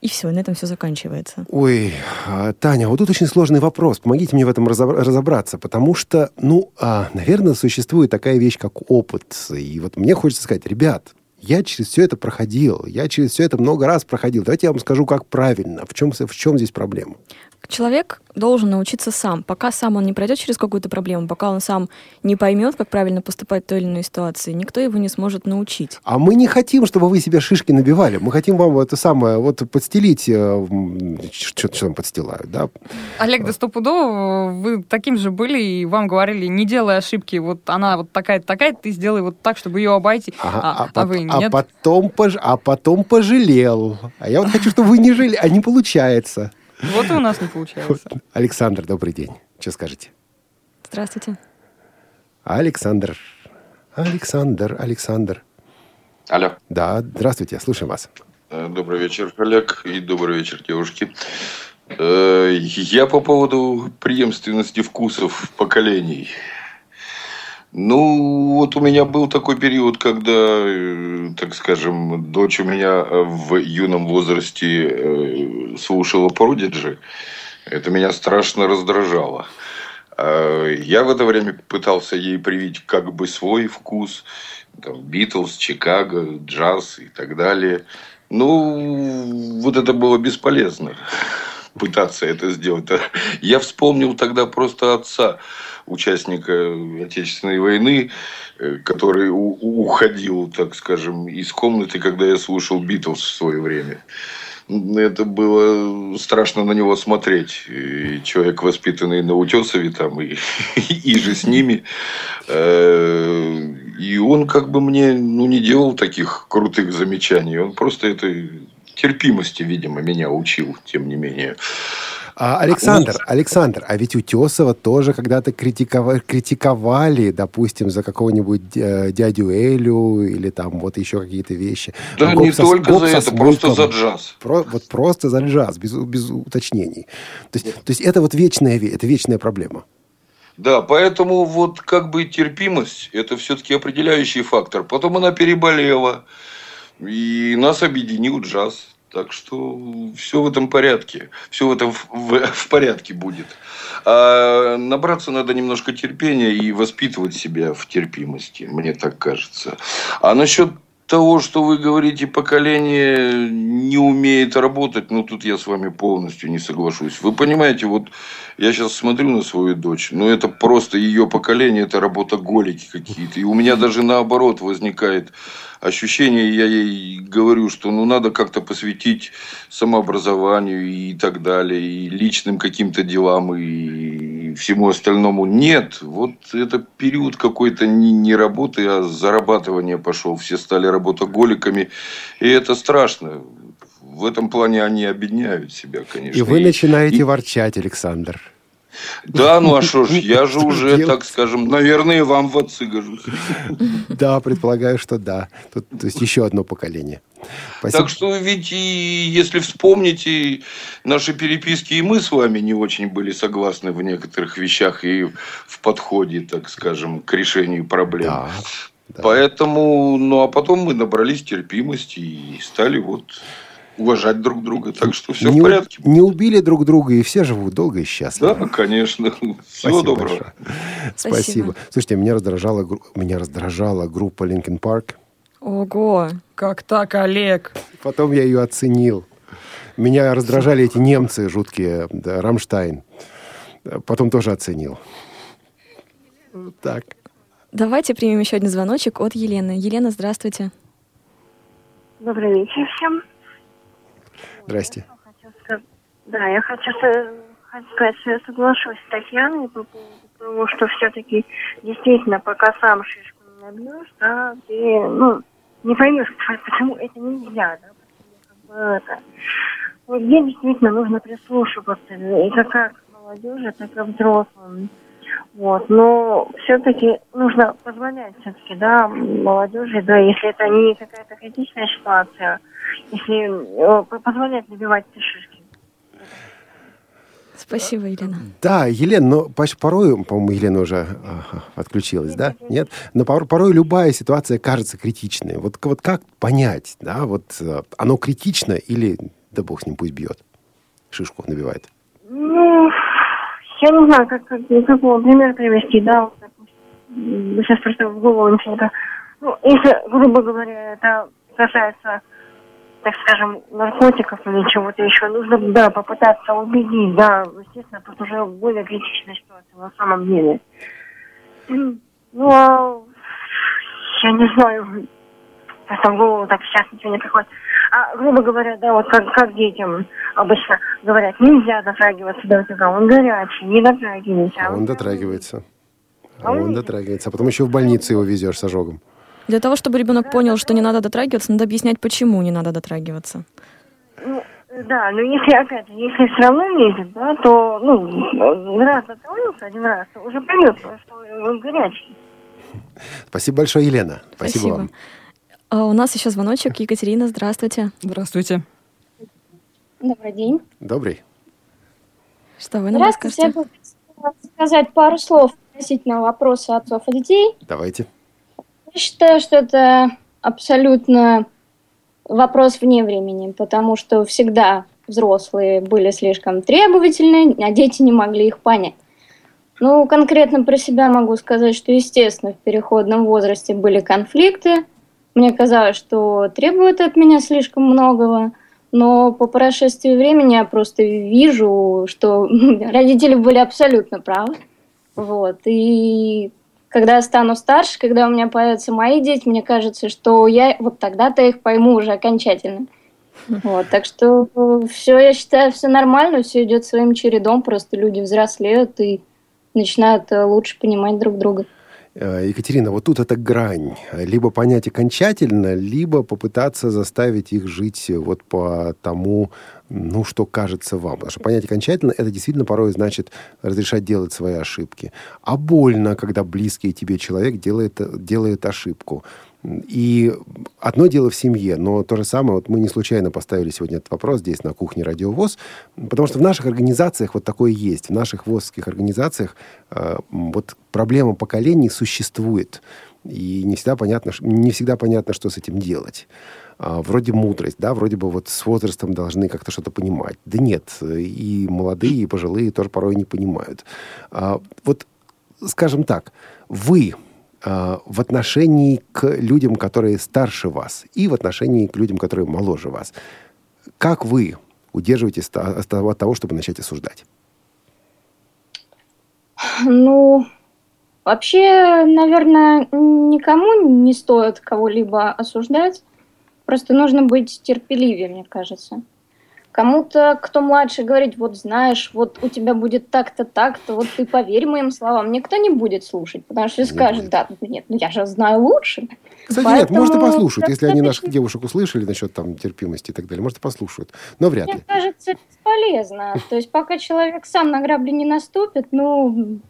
и все, на этом все заканчивается. Ой, а, Таня, вот тут очень сложный вопрос. Помогите мне в этом разобра- разобраться, потому что, ну, а, наверное, существует такая вещь, как опыт. И вот мне хочется сказать, ребят, я через все это проходил, я через все это много раз проходил. Давайте я вам скажу, как правильно, в чем, в чем здесь проблема. Человек должен научиться сам. Пока сам он не пройдет через какую-то проблему, пока он сам не поймет, как правильно поступать в той или иной ситуации, никто его не сможет научить. А мы не хотим, чтобы вы себе шишки набивали. Мы хотим вам это самое, вот подстелить, э, м, что, что там подстилают, да? Олег, да стопудово вы таким же были, и вам говорили, не делай ошибки, вот она вот такая-то, такая ты сделай вот так, чтобы ее обойти. Ага, а, а а вы а нет. потом, пож- а потом пожалел. А я вот хочу, чтобы вы не жили, а не получается. Вот и у нас не получается. Александр, добрый день. Что скажете? Здравствуйте. Александр. Александр, Александр. Алло. Да, здравствуйте, слушаем вас. Э, Добрый вечер, Олег, и добрый вечер, девушки. Э, Я по поводу преемственности вкусов поколений. Ну, вот у меня был такой период, когда, э, так скажем, дочь у меня э, в юном возрасте э, слушала Продиджи. Это меня страшно раздражало. Э, Я в это время пытался ей привить как бы свой вкус. Там, Битлз, Чикаго, джаз и так далее. Ну, вот это было бесполезно пытаться это сделать. Я вспомнил тогда просто отца, участника Отечественной войны, э, который уходил, так скажем, из комнаты, когда я слушал Битлз в свое время. Это было страшно на него смотреть. И человек, воспитанный на Утесове, там, и, <laughs> и же с ними. Э, И он как бы мне ну, не делал таких крутых замечаний. Он просто этой терпимости, видимо, меня учил, тем не менее. А, Александр, Александр, а ведь Утесова тоже когда-то критикова- критиковали, допустим, за какого-нибудь э, дядю Элю или там вот еще какие-то вещи. Да Гоп не со- только гоп за это, просто за джаз. Про- вот просто за джаз, без, без уточнений. То есть, то есть это вот вечная, ве- это вечная проблема. Да, поэтому вот как бы терпимость – это все-таки определяющий фактор. Потом она переболела, и нас объединил джаз. Так что все в этом порядке. Все в этом в, в- в порядке будет. А набраться надо немножко терпения и воспитывать себя в терпимости, мне так кажется. А насчет того, что вы говорите, поколение не умеет работать, ну, тут я с вами полностью не соглашусь. Вы понимаете, вот я сейчас смотрю на свою дочь, ну, это просто ее поколение, это работоголики какие-то. И у меня даже наоборот возникает ощущение, я ей говорю, что ну, надо как-то посвятить самообразованию и так далее, и личным каким-то делам, и всему остальному. Нет, вот это период какой-то не, не работы, а зарабатывания пошел. Все стали работоголиками, и это страшно. В этом плане они объединяют себя, конечно. И вы начинаете и- ворчать, Александр. Да, ну а что ж, я же уже, так скажем, наверное, вам в отцы гожусь. Да, предполагаю, что да. Тут, то есть еще одно поколение. Спасибо. Так что ведь и если вспомните наши переписки, и мы с вами не очень были согласны в некоторых вещах и в подходе, так скажем, к решению проблем. Да, да. Поэтому, ну а потом мы набрались терпимости и стали вот уважать друг друга. Так что все не, в у- порядке. не убили друг друга, и все живут долго и счастливо. Да, конечно. <laughs> Всего Спасибо доброго. большое. Спасибо. Спасибо. Слушайте, меня раздражала, меня раздражала группа Linkin Park. Ого. Как так, Олег? Потом я ее оценил. Меня раздражали эти немцы жуткие, да, Рамштайн. Потом тоже оценил. Так. Давайте примем еще один звоночек от Елены. Елена, здравствуйте. Добрый вечер всем. Здрасте. Да, я хочу, сказать, что я соглашусь с Татьяной по поводу того, что все-таки действительно, пока сам шишку не набьешь, да, ты, ну, не поймешь, почему это нельзя, да, как бы это. Вот где действительно нужно прислушиваться, и как, как молодежи, так и взрослым. Вот, но все-таки нужно позволять все-таки, да, молодежи, да, если это не какая-то критичная ситуация, если э, позволять набивать эти шишки. Спасибо, Елена. Да, Елена, но порой, по-моему, Елена уже ага, отключилась, да? Нет? Но пор- порой любая ситуация кажется критичной. Вот, вот как понять, да, вот э, оно критично или, да бог с ним, пусть бьет, шишку набивает? Ну, я не знаю, как, как, какого пример привести, да, вот, допустим, сейчас просто в голову ничего Ну, если, грубо говоря, это касается, так скажем, наркотиков или чего-то еще, нужно, да, попытаться убедить, да, естественно, тут уже более критичная ситуация на самом деле. Ну, а я не знаю, просто в голову так сейчас ничего не приходит. А, грубо говоря, да, вот как, как детям обычно говорят, нельзя дотрагиваться до утюга, он горячий, не дотрагивайся. А он дотрагивается. А он дотрагивается. А потом еще в больницу его везешь с ожогом. Для того, чтобы ребенок понял, что не надо дотрагиваться, надо объяснять, почему не надо дотрагиваться. Ну, да, но если, опять же, если все равно лезет, да, то, ну, раз дотронулся один раз, то уже поймет, что он горячий. Спасибо большое, Елена. Спасибо, вам. А у нас еще звоночек. Екатерина, здравствуйте. Здравствуйте. Добрый день. Добрый. Что вы нам Здравствуйте. Я расскажете? бы хотела сказать пару слов относительно вопроса отцов и детей. Давайте. Я считаю, что это абсолютно вопрос вне времени, потому что всегда взрослые были слишком требовательны, а дети не могли их понять. Ну, конкретно про себя могу сказать, что, естественно, в переходном возрасте были конфликты. Мне казалось, что требуют от меня слишком многого, но по прошествии времени я просто вижу, что <laughs> родители были абсолютно правы. Вот. И когда я стану старше, когда у меня появятся мои дети, мне кажется, что я вот тогда-то их пойму уже окончательно. Вот, так что все, я считаю, все нормально, все идет своим чередом, просто люди взрослеют и начинают э, лучше понимать друг друга. Э, Екатерина, вот тут эта грань. Либо понять окончательно, либо попытаться заставить их жить вот по тому, ну, что кажется вам. Потому что понять окончательно, это действительно порой значит разрешать делать свои ошибки. А больно, когда близкий тебе человек делает, делает ошибку. И одно дело в семье, но то же самое, вот мы не случайно поставили сегодня этот вопрос здесь, на кухне Радио ВОЗ, потому что в наших организациях вот такое есть. В наших ВОЗских организациях э, вот проблема поколений существует. И не всегда понятно, не всегда понятно, что с этим делать. А, вроде мудрость, да, вроде бы вот с возрастом должны как-то что-то понимать. Да нет, и молодые, и пожилые тоже порой не понимают. А, вот, скажем так, вы в отношении к людям, которые старше вас, и в отношении к людям, которые моложе вас, как вы удерживаетесь от того, чтобы начать осуждать? Ну, вообще, наверное, никому не стоит кого-либо осуждать. Просто нужно быть терпеливее, мне кажется. Кому-то, кто младше, говорить, вот знаешь, вот у тебя будет так-то, так-то, вот ты поверь моим словам. Никто не будет слушать, потому что скажет, да, нет, ну я же знаю лучше. Кстати, нет, Поэтому может, и послушают. Если они наших девушек услышали насчет там терпимости и так далее, может, и послушают. Но вряд ли. Мне кажется, бесполезно. То есть пока человек сам на грабли не наступит, ну,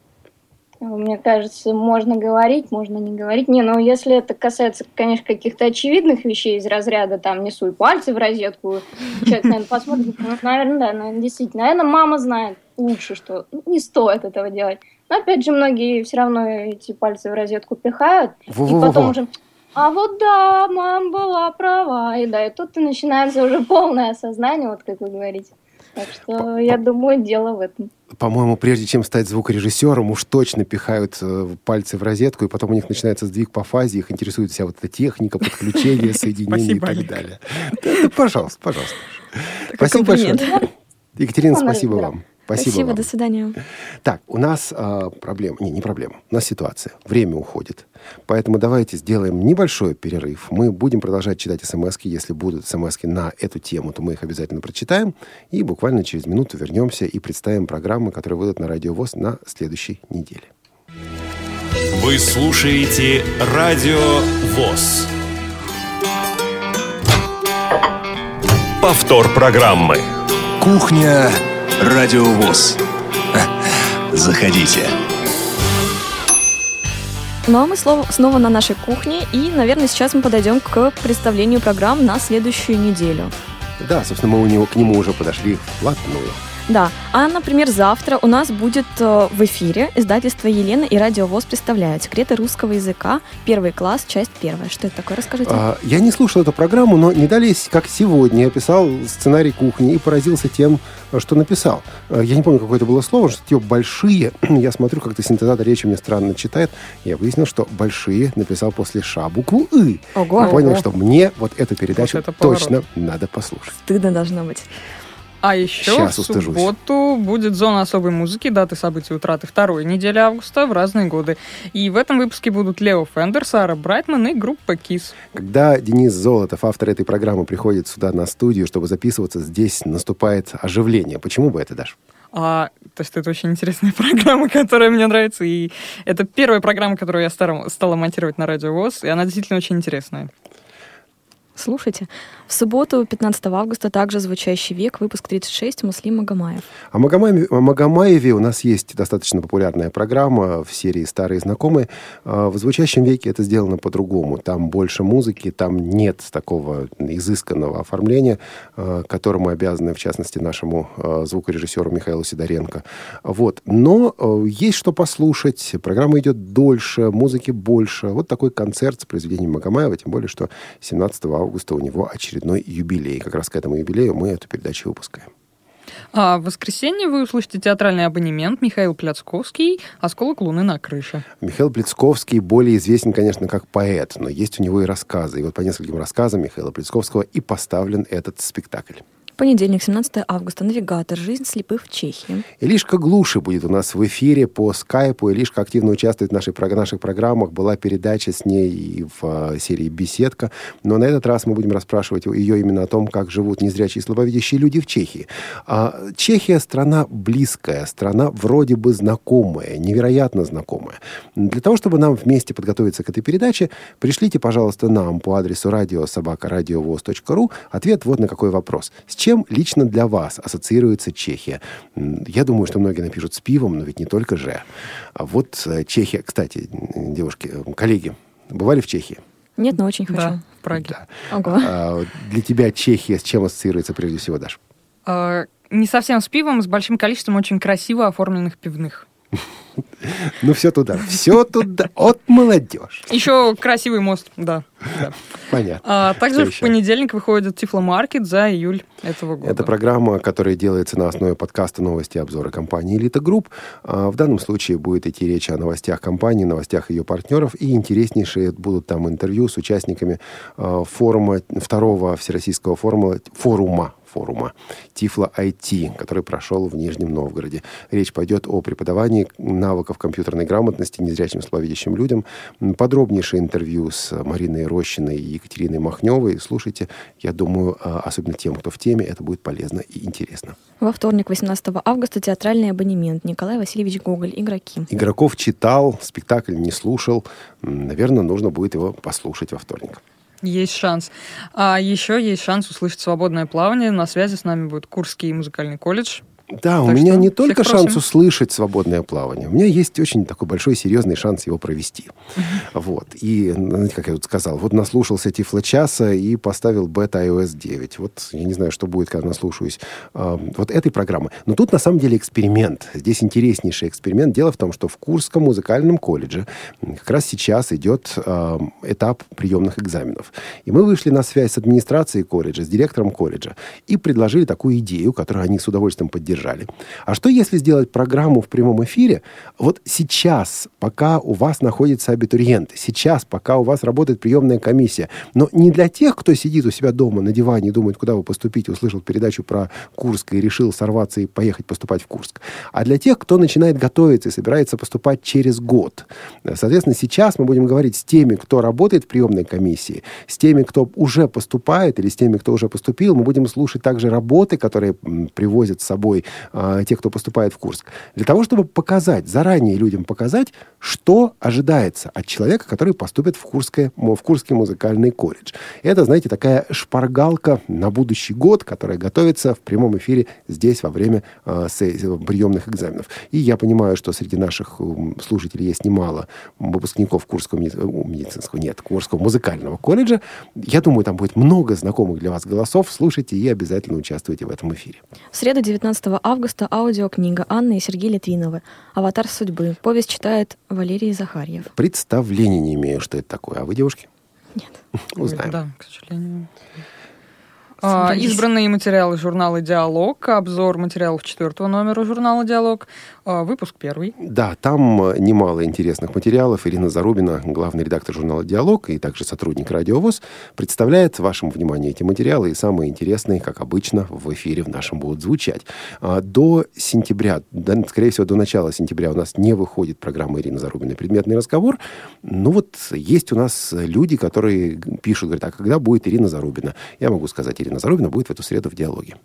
мне кажется, можно говорить, можно не говорить. Не, ну если это касается, конечно, каких-то очевидных вещей из разряда, там, не суй пальцы в розетку, человек, наверное, посмотрит, ну, наверное, да, наверное, действительно. Наверное, мама знает лучше, что не стоит этого делать. Но, опять же, многие все равно эти пальцы в розетку пихают, и Во-во-во-во. потом уже... А вот да, мама была права. И да, и тут и начинается уже полное осознание, вот как вы говорите. Так что я думаю, дело в этом. По-моему, прежде чем стать звукорежиссером, уж точно пихают э, пальцы в розетку, и потом у них начинается сдвиг по фазе, их интересует вся вот эта техника, подключение, <laughs> соединение и так далее. Да, да, Пожалуйста, пожалуйста. Такой Спасибо большое. Екатерина, спасибо вам. Спасибо, вам. до свидания. Так, у нас а, проблема. Не, не проблема. У нас ситуация. Время уходит. Поэтому давайте сделаем небольшой перерыв. Мы будем продолжать читать смс Если будут смс на эту тему, то мы их обязательно прочитаем. И буквально через минуту вернемся и представим программы, которые выйдут на Радио ВОЗ на следующей неделе. Вы слушаете Радио ВОЗ. Повтор программы. Кухня Радиовоз. Заходите. Ну а мы снова на нашей кухне, и, наверное, сейчас мы подойдем к представлению программ на следующую неделю. Да, собственно, мы у него, к нему уже подошли вплотную. Да, а, например, завтра у нас будет э, в эфире издательство «Елена» и «Радио ВОЗ» представляют «Секреты русского языка. Первый класс. Часть первая». Что это такое? Расскажите. А, я не слушал эту программу, но не далее, как сегодня, я писал сценарий кухни и поразился тем, что написал. А, Я не помню, какое это было слово, что те большие, <clears throat> я смотрю, как-то синтезатор речи мне странно читает. Я выяснил, что большие написал после ша букву «ы». Ого. И понял, Ого. что мне вот эту передачу Вот это поворот. точно надо послушать. Стыдно должно быть. А еще Щас в устыжусь. субботу будет зона особой музыки, даты событий утраты второй недели августа в разные годы. И в этом выпуске будут Лео Фендер, Сара Брайтман и группа Кис. Когда Денис Золотов, автор этой программы, приходит сюда на студию, чтобы записываться, здесь наступает оживление. Почему бы это, Даш? А, то есть это очень интересная <laughs> программа, которая мне нравится. И это первая программа, которую я стала монтировать на Радио ВОЗ, и она действительно очень интересная. Слушайте. В субботу, 15 августа, также «Звучащий век», выпуск 36, Муслим Магомаев. О Магомаеве, о Магомаеве у нас есть достаточно популярная программа в серии «Старые знакомые». А В «Звучащем веке» это сделано по-другому. Там больше музыки, там нет такого изысканного оформления, а, которому обязаны, в частности, нашему а, звукорежиссеру Михаилу Сидоренко. Вот. Но есть что послушать. Программа идет дольше, музыки больше. Вот такой концерт с произведением Магомаева, тем более, что 17 августа у него очередной юбилей. Как раз к этому юбилею мы эту передачу выпускаем. А в воскресенье вы услышите театральный абонемент Михаил Пляцковский «Осколок луны на крыше». Михаил Плецковский более известен, конечно, как поэт, но есть у него и рассказы. И вот по нескольким рассказам Михаила Плецковского и поставлен этот спектакль. Понедельник, 17 августа. «Навигатор. Жизнь слепых в Чехии». Илишка Глуши будет у нас в эфире по скайпу. Илишка активно участвует в нашей, прог- наших программах. Была передача с ней в э, серии «Беседка». Но на этот раз мы будем расспрашивать ее именно о том, как живут незрячие и слабовидящие люди в Чехии. А Чехия – страна близкая, страна вроде бы знакомая, невероятно знакомая. Для того, чтобы нам вместе подготовиться к этой передаче, пришлите, пожалуйста, нам по адресу радиособакарадиовоз.ру ответ вот на какой вопрос. С чем лично для вас ассоциируется Чехия? Я думаю, что многие напишут с пивом, но ведь не только же. А вот э, Чехия, кстати, девушки, коллеги, бывали в Чехии? Нет, но очень хочу. Да, в Праге. Ого. А, для тебя Чехия с чем ассоциируется прежде всего, Даш? А, не совсем с пивом, с большим количеством очень красиво оформленных пивных. <laughs> Ну, все туда, все туда. От молодежь. Еще красивый мост, да. да. Понятно. А также Что в еще? понедельник выходит Тифломаркет за июль этого года. Это программа, которая делается на основе подкаста «Новости и обзоры компании «Элита Групп». А В данном случае будет идти речь о новостях компании, новостях ее партнеров, и интереснейшие будут там интервью с участниками а, форума, второго Всероссийского форума, форума, форума Тифло IT, который прошел в Нижнем Новгороде. Речь пойдет о преподавании навыков компьютерной грамотности незрячим слабовидящим людям. Подробнейшее интервью с Мариной Рощиной и Екатериной Махневой. Слушайте, я думаю, а, особенно тем, кто в теме, это будет полезно и интересно. Во вторник, 18 августа, театральный абонемент. Николай Васильевич Гоголь. Игроки. Игроков читал, спектакль не слушал. Наверное, нужно будет его послушать во вторник. Есть шанс. А еще есть шанс услышать свободное плавание. На связи с нами будет Курский музыкальный колледж. Да, у Так меня что не только просим. шанс услышать свободное плавание, у меня есть очень такой большой серьезный шанс его провести. Вот. И, знаете, как я тут сказал, вот наслушался Тифла часа и поставил бета iOS 9. Вот я не знаю, что будет, когда наслушаюсь а, вот этой программы. Но тут на самом деле эксперимент. Здесь интереснейший эксперимент. Дело в том, что в Курском музыкальном колледже как раз сейчас идет а, этап приемных экзаменов. И мы вышли на связь с администрацией колледжа, с директором колледжа и предложили такую идею, которую они с удовольствием поддержали. А что если сделать программу в прямом эфире вот сейчас, пока у вас находятся абитуриенты, сейчас, пока у вас работает приемная комиссия, но не для тех, кто сидит у себя дома на диване и думает, куда бы поступить, услышал передачу про Курск и решил сорваться и поехать поступать в Курск, а для тех, кто начинает готовиться и собирается поступать через год. Соответственно, сейчас мы будем говорить с теми, кто работает в приемной комиссии, с теми, кто уже поступает или с теми, кто уже поступил. Мы будем слушать также работы, которые привозят с собой а, те, кто поступает в Курск. Для того, чтобы показать, заранее людям показать, что ожидается от человека, который поступит в, Курское, в Курский музыкальный колледж. Это, знаете, такая шпаргалка на будущий год, которая готовится в прямом эфире здесь во время а, се- приемных экзаменов. И я понимаю, что среди наших слушателей есть немало выпускников Курского э, медицинского, нет, Курского музыкального колледжа. Я думаю, там будет много знакомых для вас голосов. Слушайте и обязательно участвуйте в этом эфире. В среду, 19 августа, аудиокнига Анны и Сергея Литвиновы «Аватар судьбы». Повесть читает Валерий Захарьев. Представления не имею, что это такое. А вы, девушки? Нет. Узнаем. Да, к сожалению. А, избранные материалы журнала «Диалог», обзор материалов четвертого номера журнала «Диалог», выпуск первый. Да, там э, немало интересных материалов. Ирина Зарубина, главный редактор журнала «Диалог» и также сотрудник «Радиовоз», представляет вашему вниманию эти материалы. И самые интересные, как обычно, в эфире в нашем будут звучать. А, До сентября, да, скорее всего, до начала сентября у нас не выходит программа Ирины Зарубиной «Предметный разговор». Ну вот есть у нас люди, которые пишут, говорят, а когда будет Ирина Зарубина? Я могу сказать, Ирина Зарубина будет в эту среду в «Диалоге».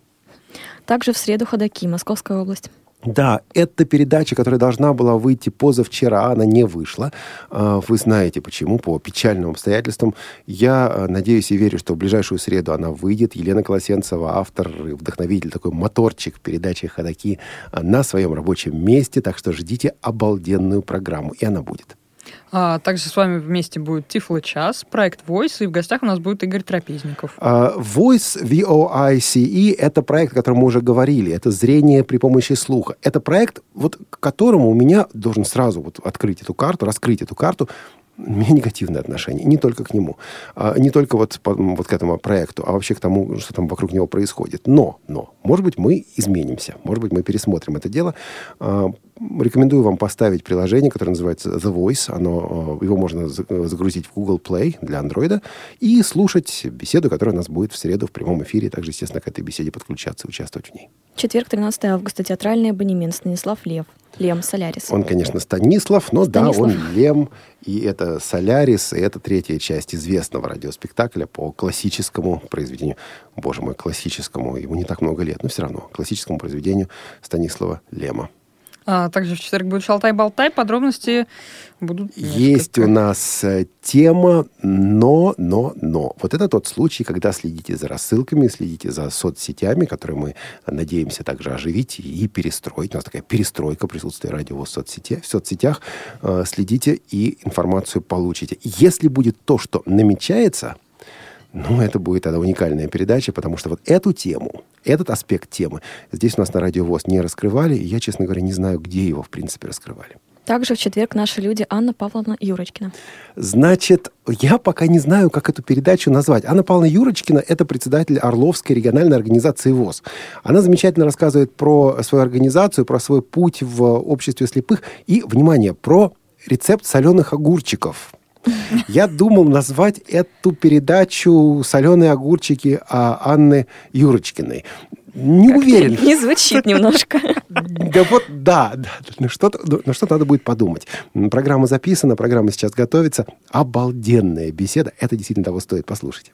Также в среду ходаки, Московская область. Да, это передача, которая должна была выйти позавчера, она не вышла. А, Вы знаете почему, по печальным обстоятельствам. Я а, надеюсь и верю, что в ближайшую среду она выйдет. Елена Колосенцева, автор и вдохновитель, такой моторчик передачи «Ходоки» на своем рабочем месте. Так что ждите обалденную программу, и она будет. А, также с вами вместе будет Тифло час, проект Voice, и в гостях у нас будет Игорь Трапезников. А, Voice, V-O-I-C-E, это проект, о котором мы уже говорили. Это зрение при помощи слуха. Это проект, вот, к которому у меня должен сразу вот открыть эту карту, раскрыть эту карту, <laughs> у меня негативное отношение. Не только к нему. А, не только вот, по- вот к этому проекту, а вообще к тому, что там вокруг него происходит. Но, но, может быть, мы изменимся. Может быть, мы пересмотрим это дело. А, рекомендую вам поставить приложение, которое называется The Voice. Оно, э, его можно за- загрузить в Google Play для Android и слушать беседу, которая у нас будет в среду в прямом эфире. Также, естественно, к этой беседе подключаться и участвовать в ней. Четверг, 13 августа, театральный абонемент Станислав Лев. Лем, Солярис. Он, конечно, Станислав, но Станислав. да, он Лем, и это Солярис, и это третья часть известного радиоспектакля по классическому произведению. Боже мой, классическому, ему не так много лет, но все равно, классическому произведению Станислава Лема. А, также в четверг будет Шалтай-Болтай, подробности будут... Есть у нас э, тема, но, но, но. Вот это тот случай, когда следите за рассылками, следите за соцсетями, которые мы надеемся также оживить и перестроить. У нас такая перестройка присутствия радио в, соцсети, в соцсетях. Э, Следите и информацию получите. Если будет то, что намечается, ну, это будет тогда уникальная передача, потому что вот эту тему, этот аспект темы здесь у нас на Радио ВОЗ не раскрывали, и я, честно говоря, не знаю, где его, в принципе, раскрывали. Также в четверг наши люди Анна Павловна Юрочкина. Значит, я пока не знаю, как эту передачу назвать. Анна Павловна Юрочкина – это председатель Орловской региональной организации ВОЗ. Она замечательно рассказывает про свою организацию, про свой путь в обществе слепых и, внимание, про рецепт соленых огурчиков. Я думал назвать эту передачу «Соленые огурчики» а Анны Юрочкиной. Не уверен. Не звучит немножко. Да вот, да, да, на что-то, на что надо будет подумать. Программа записана, программа сейчас готовится. Обалденная беседа. Это действительно того стоит послушать.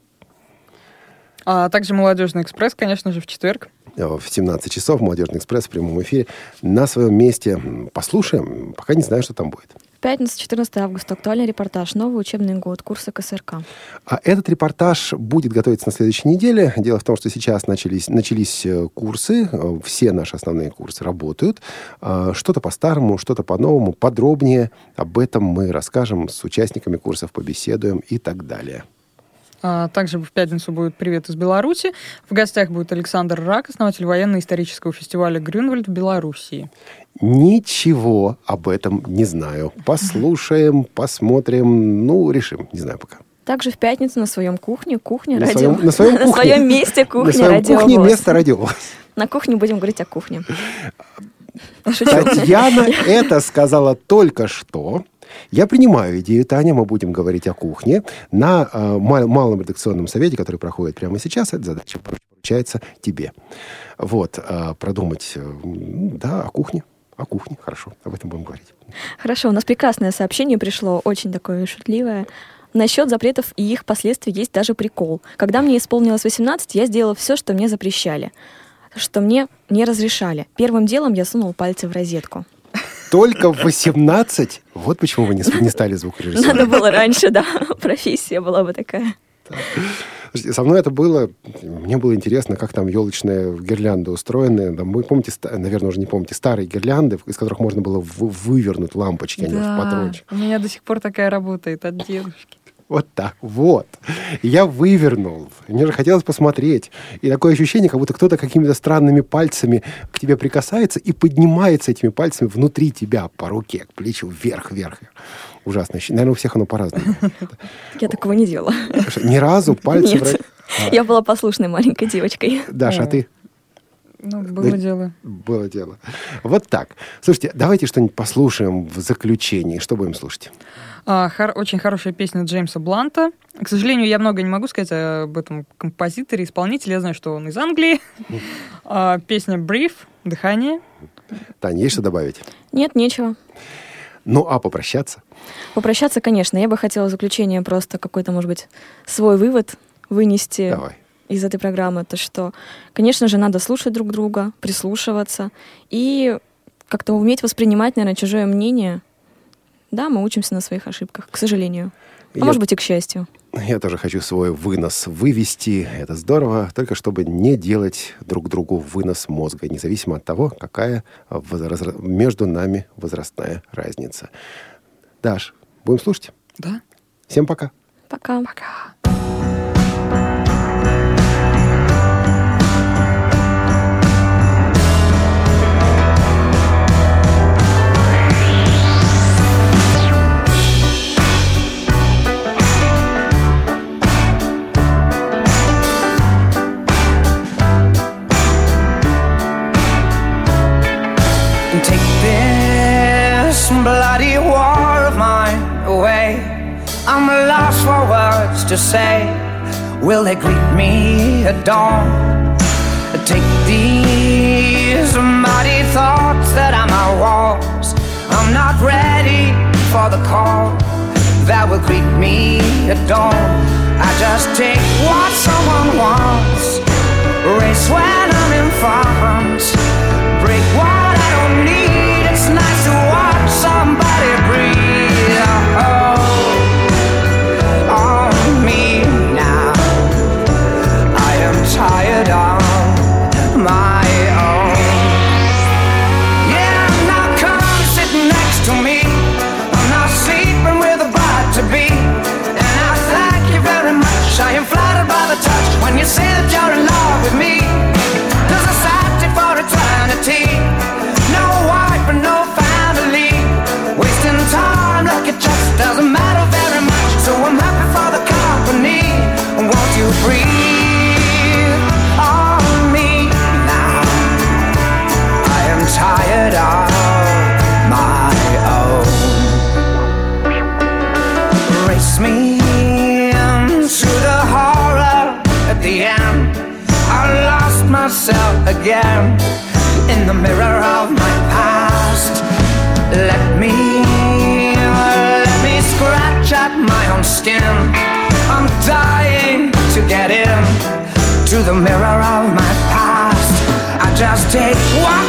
А также «Молодежный экспресс», конечно же, в четверг. В 17 часов «Молодежный экспресс» в прямом эфире. На своем месте послушаем. Пока не знаю, что там будет. В пятницу, 14 августа, актуальный репортаж. Новый учебный год, курсы КСРК. А этот репортаж будет готовиться на следующей неделе. Дело в том, что сейчас начались, начались э, курсы, э, все наши основные курсы работают. А, Что-то по-старому, что-то по-новому, подробнее. Об этом мы расскажем с участниками курсов, побеседуем и так далее. А также в пятницу будет «Привет из Беларуси». В гостях будет Александр Рак, основатель военно-исторического фестиваля Грюнвальд в Белоруссии. Ничего об этом не знаю. Послушаем, посмотрим, ну, решим. Не знаю пока. Также в пятницу на своем кухне, кухне, На радио. своем- на своем <laughs> кухне. своем месте кухня, На своем радио. кухне место радио. На кухне будем говорить о кухне. Татьяна это сказала только что. Я принимаю идею, Таня, мы будем говорить о кухне. На э, ма- малом редакционном совете, который проходит прямо сейчас, эта задача поручается тебе. Вот, э, продумать, э, да, о кухне. О кухне, хорошо, об этом будем говорить. Хорошо, у нас прекрасное сообщение пришло, очень такое шутливое. Насчет запретов и их последствий есть даже прикол. Когда мне исполнилось 18, я сделала все, что мне запрещали, что мне не разрешали. Первым делом я сунул пальцы в розетку. Только в 18? Вот почему вы не, не стали звукорежиссером. Надо было раньше, да, профессия была бы такая. Со мной это было, мне было интересно, как там елочная гирлянда устроена. Там, вы помните, наверное, уже не помните, старые гирлянды, из которых можно было вы- вывернуть лампочки, они в патрончик. у меня до сих пор такая работает от дедушки. Вот так, вот. И я вывернул. Мне же хотелось посмотреть. И такое ощущение, как будто кто-то какими-то странными пальцами к тебе прикасается и поднимается этими пальцами внутри тебя по руке, к плечу, вверх, вверх. Ужасно. Наверное, у всех оно по-разному. <laughs> Я такого не делала. Ни разу пальцы... Нет. Я была послушной маленькой девочкой. Даша, а ты? Ну, было Да. дело. Было дело. Вот так. Слушайте, давайте что-нибудь послушаем в заключении. Что будем слушать? А, хор- очень хорошая песня Джеймса Бланта. К сожалению, я много не могу сказать об этом композиторе, исполнителе. Я знаю, что он из Англии. <laughs> А, песня «Brief», «Дыхание». Таня, есть что добавить? Нет, нечего. Ну, а попрощаться? Попрощаться, конечно. Я бы хотела в заключение просто какой-то, может быть, свой вывод вынести Давай. Из этой программы. То, что, конечно же, надо слушать друг друга, прислушиваться и как-то уметь воспринимать, наверное, чужое мнение. Да, мы учимся на своих ошибках, к сожалению. А Я- может быть, и к счастью. Я тоже хочу свой вынос вывести. Это здорово, только чтобы не делать друг другу вынос мозга, независимо от того, какая возра- между нами возрастная разница. Даш, будем слушать? Да. Всем пока. Пока. Пока. Take this bloody war of mine away. I'm lost for words to say. Will they greet me at dawn? Take these mighty thoughts that are my walls. I'm not ready for the call that will greet me at dawn. I just take what someone wants. Race when I'm in front. Skin. I'm dying to get in to the mirror of my past. I just take someone